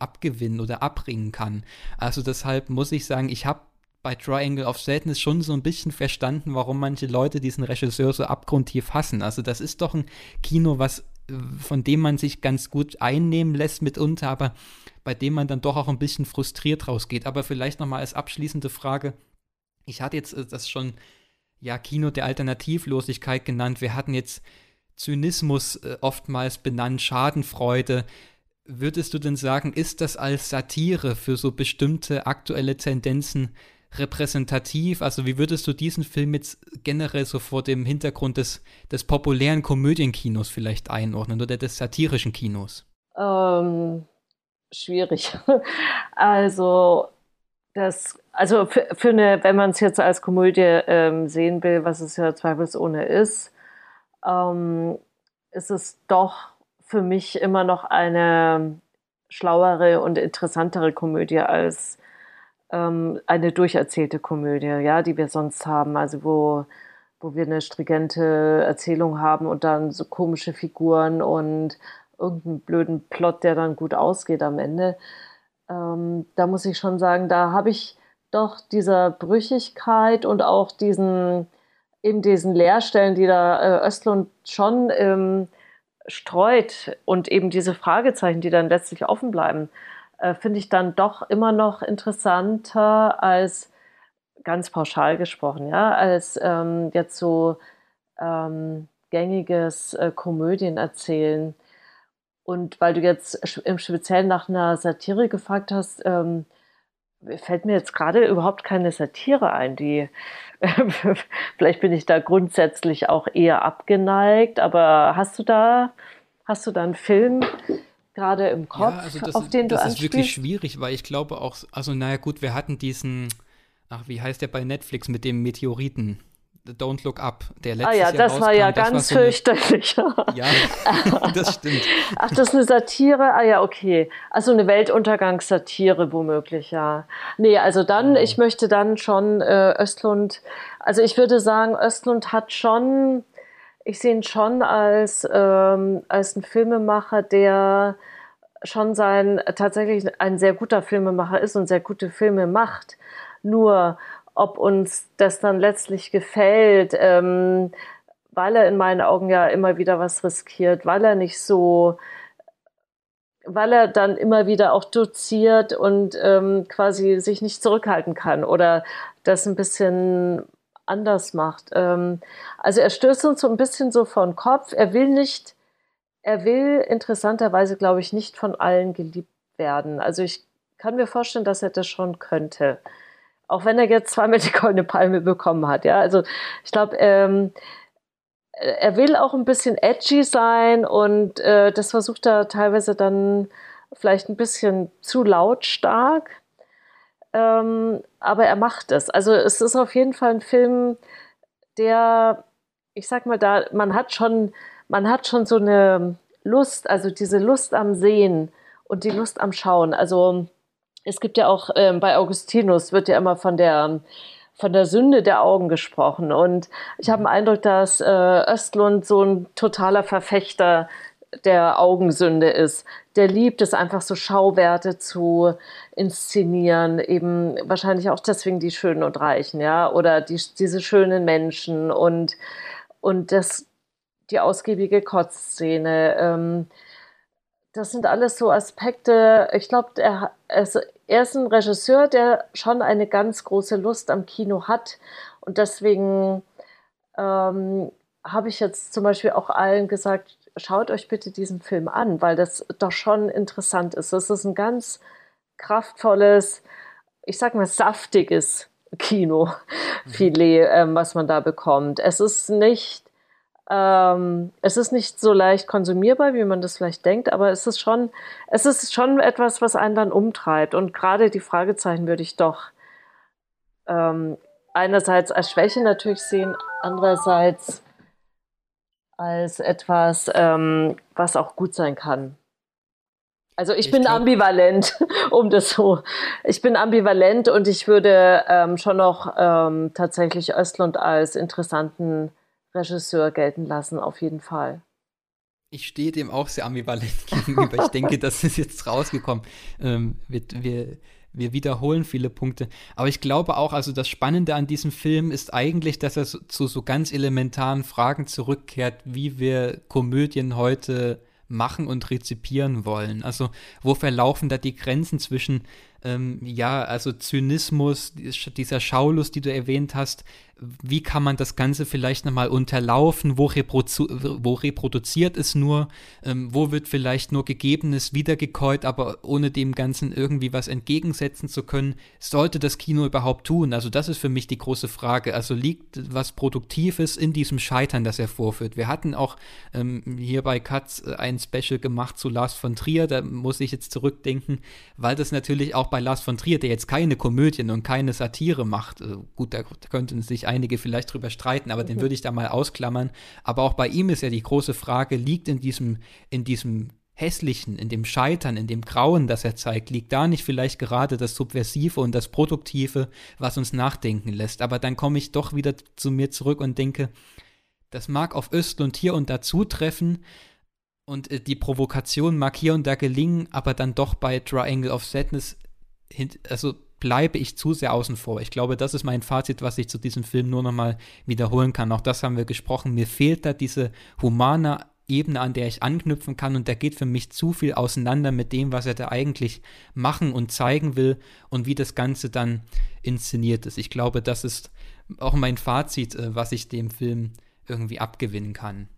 abgewinnen oder abbringen kann. Also deshalb muss ich sagen, ich habe bei Triangle of Sadness schon so ein bisschen verstanden, warum manche Leute diesen Regisseur so abgrundtief hassen. Also das ist doch ein Kino, was von dem man sich ganz gut einnehmen lässt mitunter, aber bei dem man dann doch auch ein bisschen frustriert rausgeht. Aber vielleicht nochmal als abschließende Frage. Ich hatte jetzt äh, das schon, ja, Kino der Alternativlosigkeit genannt. Wir hatten jetzt Zynismus äh, oftmals benannt, Schadenfreude. Würdest du denn sagen, ist das als Satire für so bestimmte aktuelle Tendenzen repräsentativ? Also wie würdest du diesen Film jetzt generell so vor dem Hintergrund des, des populären Komödienkinos vielleicht einordnen oder des satirischen Kinos? Ähm, schwierig. Also das, also für, für eine, wenn man es jetzt als Komödie ähm, sehen will, was es ja zweifelsohne ist, ähm, ist es doch für mich immer noch eine schlauere und interessantere Komödie als ähm, eine durcherzählte Komödie, ja, die wir sonst haben, also wo, wo wir eine stringente Erzählung haben und dann so komische Figuren und irgendeinen blöden Plot, der dann gut ausgeht am Ende. Ähm, da muss ich schon sagen, da habe ich doch dieser Brüchigkeit und auch diesen eben diesen Leerstellen, die da äh, Östlund schon ähm, streut und eben diese Fragezeichen, die dann letztlich offen bleiben, äh, finde ich dann doch immer noch interessanter als ganz pauschal gesprochen, ja, als ähm, jetzt so ähm, gängiges äh, Komödien erzählen. Und weil du jetzt im Speziellen nach einer Satire gefragt hast, ähm, fällt mir jetzt gerade überhaupt keine Satire ein, die vielleicht bin ich da grundsätzlich auch eher abgeneigt, aber hast du da hast du da einen Film gerade im Kopf, ja, also auf den du Das ist wirklich schwierig, weil ich glaube auch, also naja gut, wir hatten diesen, ach wie heißt der bei Netflix mit dem Meteoriten? Don't Look Up, der letzte Ah ja, das war ja das ganz war so fürchterlich. ja, das stimmt. Ach, das ist eine Satire? Ah ja, okay. Also eine Weltuntergangssatire womöglich, ja. Nee, also dann, oh. ich möchte dann schon äh, Östlund, also ich würde sagen, Östlund hat schon, ich sehe ihn schon als, ähm, als ein Filmemacher, der schon sein, tatsächlich ein sehr guter Filmemacher ist und sehr gute Filme macht. Nur ob uns das dann letztlich gefällt, ähm, weil er in meinen Augen ja immer wieder was riskiert, weil er nicht so, weil er dann immer wieder auch doziert und ähm, quasi sich nicht zurückhalten kann oder das ein bisschen anders macht. Ähm, also er stößt uns so ein bisschen so vor den Kopf. Er will nicht, er will interessanterweise, glaube ich, nicht von allen geliebt werden. Also ich kann mir vorstellen, dass er das schon könnte auch wenn er jetzt zweimal die goldene Palme bekommen hat. Ja, also ich glaube, ähm, er will auch ein bisschen edgy sein und äh, das versucht er teilweise dann vielleicht ein bisschen zu lautstark. Ähm, aber er macht es. Also es ist auf jeden Fall ein Film, der, ich sag mal, da, man hat schon, man hat schon so eine Lust, also diese Lust am Sehen und die Lust am Schauen. Also es gibt ja auch ähm, bei Augustinus wird ja immer von der von der Sünde der Augen gesprochen. Und ich habe den Eindruck, dass äh, Östlund so ein totaler Verfechter der Augensünde ist. Der liebt es einfach so Schauwerte zu inszenieren, eben wahrscheinlich auch deswegen die Schönen und Reichen, ja, oder die, diese schönen Menschen und, und das, die ausgiebige Kotzszene. Ähm, das sind alles so Aspekte. Ich glaube, er, er ist ein Regisseur, der schon eine ganz große Lust am Kino hat. Und deswegen ähm, habe ich jetzt zum Beispiel auch allen gesagt, schaut euch bitte diesen Film an, weil das doch schon interessant ist. Das ist ein ganz kraftvolles, ich sag mal, saftiges Kino-Filet, mhm. ähm, was man da bekommt. Es ist nicht ähm, es ist nicht so leicht konsumierbar, wie man das vielleicht denkt, aber es ist schon, es ist schon etwas, was einen dann umtreibt. Und gerade die Fragezeichen würde ich doch ähm, einerseits als Schwäche natürlich sehen, andererseits als etwas, ähm, was auch gut sein kann. Also ich, ich bin glaub... ambivalent, um das so. Ich bin ambivalent und ich würde ähm, schon noch ähm, tatsächlich Östlund als interessanten Regisseur gelten lassen, auf jeden Fall. Ich stehe dem auch sehr ambivalent gegenüber. Ich denke, das ist jetzt rausgekommen. Ähm, wir, wir, wir wiederholen viele Punkte. Aber ich glaube auch, also das Spannende an diesem Film ist eigentlich, dass er zu so ganz elementaren Fragen zurückkehrt, wie wir Komödien heute machen und rezipieren wollen. Also wo verlaufen da die Grenzen zwischen ähm, ja, also Zynismus, dieser Schaulust, die du erwähnt hast, wie kann man das Ganze vielleicht nochmal unterlaufen, wo, reprodu wo reproduziert es nur, ähm, wo wird vielleicht nur Gegebenes wiedergekäut, aber ohne dem Ganzen irgendwie was entgegensetzen zu können, sollte das Kino überhaupt tun? Also das ist für mich die große Frage. Also liegt was Produktives in diesem Scheitern, das er vorführt? Wir hatten auch ähm, hier bei Katz äh, ein Special gemacht zu Lars von Trier, da muss ich jetzt zurückdenken, weil das natürlich auch bei Lars von Trier, der jetzt keine Komödien und keine Satire macht, äh, gut, da könnten sich einige vielleicht drüber streiten, aber mhm. den würde ich da mal ausklammern. Aber auch bei ihm ist ja die große Frage, liegt in diesem, in diesem Hässlichen, in dem Scheitern, in dem Grauen, das er zeigt, liegt da nicht vielleicht gerade das Subversive und das Produktive, was uns nachdenken lässt. Aber dann komme ich doch wieder zu mir zurück und denke, das mag auf Östlund hier und da zutreffen und äh, die Provokation mag hier und da gelingen, aber dann doch bei Triangle of Sadness, also bleibe ich zu sehr außen vor. Ich glaube, das ist mein Fazit, was ich zu diesem Film nur nochmal wiederholen kann. Auch das haben wir gesprochen. Mir fehlt da diese humane Ebene, an der ich anknüpfen kann und da geht für mich zu viel auseinander mit dem, was er da eigentlich machen und zeigen will und wie das Ganze dann inszeniert ist. Ich glaube, das ist auch mein Fazit, äh, was ich dem Film irgendwie abgewinnen kann.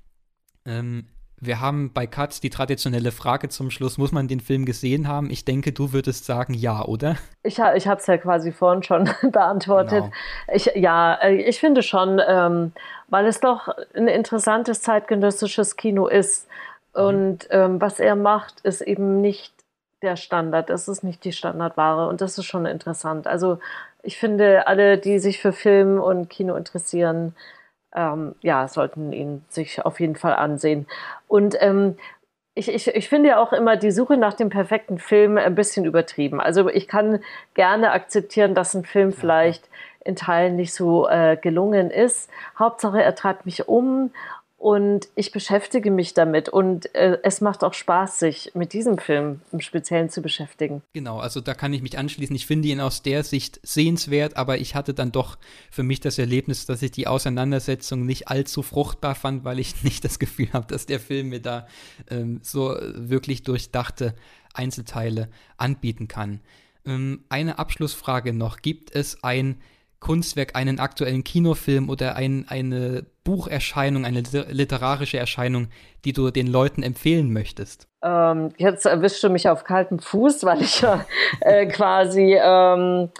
Ähm, wir haben bei Katz die traditionelle Frage zum Schluss, muss man den Film gesehen haben? Ich denke, du würdest sagen ja, oder? Ich, ich habe es ja quasi vorhin schon beantwortet. Genau. Ich, ja, äh, ich finde schon, ähm, weil es doch ein interessantes zeitgenössisches Kino ist. Mhm. Und ähm, was er macht, ist eben nicht der Standard. Es ist nicht die Standardware. Und das ist schon interessant. Also ich finde, alle, die sich für Film und Kino interessieren, ähm, ja, sollten ihn sich auf jeden Fall ansehen. Und ähm, ich, ich, ich finde ja auch immer die Suche nach dem perfekten Film ein bisschen übertrieben. Also ich kann gerne akzeptieren, dass ein Film vielleicht in Teilen nicht so äh, gelungen ist. Hauptsache, er treibt mich um und ich beschäftige mich damit und äh, es macht auch Spaß, sich mit diesem Film im Speziellen zu beschäftigen. Genau, also da kann ich mich anschließen. Ich finde ihn aus der Sicht sehenswert, aber ich hatte dann doch für mich das Erlebnis, dass ich die Auseinandersetzung nicht allzu fruchtbar fand, weil ich nicht das Gefühl habe, dass der Film mir da ähm, so wirklich durchdachte Einzelteile anbieten kann. Ähm, eine Abschlussfrage noch. Gibt es ein Kunstwerk, einen aktuellen Kinofilm oder ein, eine Bucherscheinung, eine literarische Erscheinung, die du den Leuten empfehlen möchtest? Ähm, jetzt erwischst du mich auf kaltem Fuß, weil ich ja äh, quasi ähm,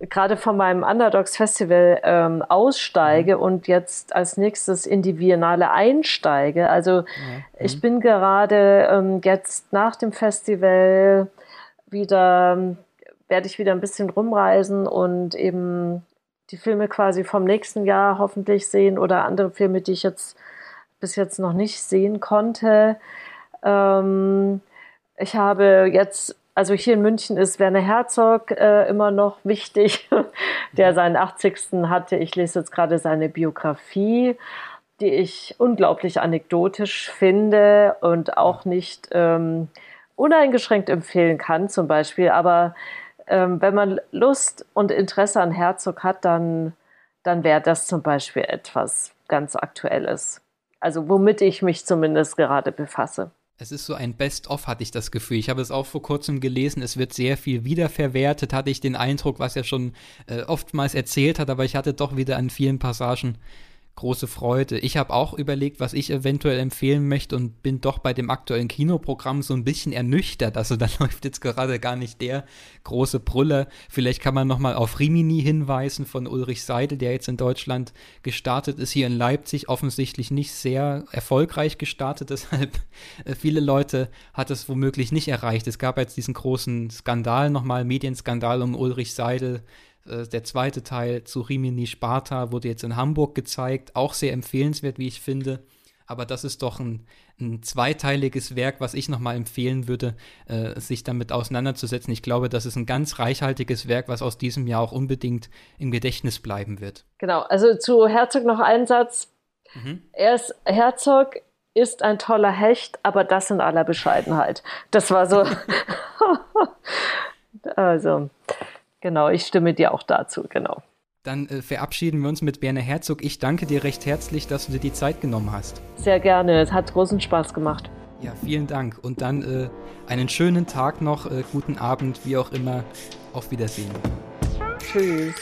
gerade von meinem Underdogs Festival ähm, aussteige mhm. und jetzt als nächstes in die Biennale einsteige. Also mhm. ich bin gerade ähm, jetzt nach dem Festival wieder werde ich wieder ein bisschen rumreisen und eben die Filme quasi vom nächsten Jahr hoffentlich sehen oder andere Filme, die ich jetzt bis jetzt noch nicht sehen konnte. Ähm, ich habe jetzt, also hier in München ist Werner Herzog äh, immer noch wichtig, der seinen 80. hatte. Ich lese jetzt gerade seine Biografie, die ich unglaublich anekdotisch finde und auch nicht ähm, uneingeschränkt empfehlen kann, zum Beispiel. Aber ähm, wenn man Lust und Interesse an Herzog hat, dann, dann wäre das zum Beispiel etwas ganz Aktuelles. Also womit ich mich zumindest gerade befasse. Es ist so ein Best-of, hatte ich das Gefühl. Ich habe es auch vor kurzem gelesen. Es wird sehr viel wiederverwertet, hatte ich den Eindruck, was er schon äh, oftmals erzählt hat, aber ich hatte doch wieder an vielen Passagen große Freude. Ich habe auch überlegt, was ich eventuell empfehlen möchte und bin doch bei dem aktuellen Kinoprogramm so ein bisschen ernüchtert. Also da läuft jetzt gerade gar nicht der große Brüller. Vielleicht kann man nochmal auf Rimini hinweisen von Ulrich Seidel, der jetzt in Deutschland gestartet ist, hier in Leipzig offensichtlich nicht sehr erfolgreich gestartet. Deshalb äh, viele Leute hat es womöglich nicht erreicht. Es gab jetzt diesen großen Skandal nochmal, Medienskandal um Ulrich Seidel, der zweite Teil zu Rimini Sparta wurde jetzt in Hamburg gezeigt, auch sehr empfehlenswert, wie ich finde. Aber das ist doch ein, ein zweiteiliges Werk, was ich nochmal empfehlen würde, äh, sich damit auseinanderzusetzen. Ich glaube, das ist ein ganz reichhaltiges Werk, was aus diesem Jahr auch unbedingt im Gedächtnis bleiben wird. Genau, also zu Herzog noch ein Satz. Mhm. Er ist Herzog ist ein toller Hecht, aber das in aller Bescheidenheit. Das war so Also, genau, ich stimme dir auch dazu, genau. Dann äh, verabschieden wir uns mit Berne Herzog. Ich danke dir recht herzlich, dass du dir die Zeit genommen hast. Sehr gerne, es hat großen Spaß gemacht. Ja, vielen Dank. Und dann äh, einen schönen Tag noch, äh, guten Abend, wie auch immer. Auf Wiedersehen. Tschüss.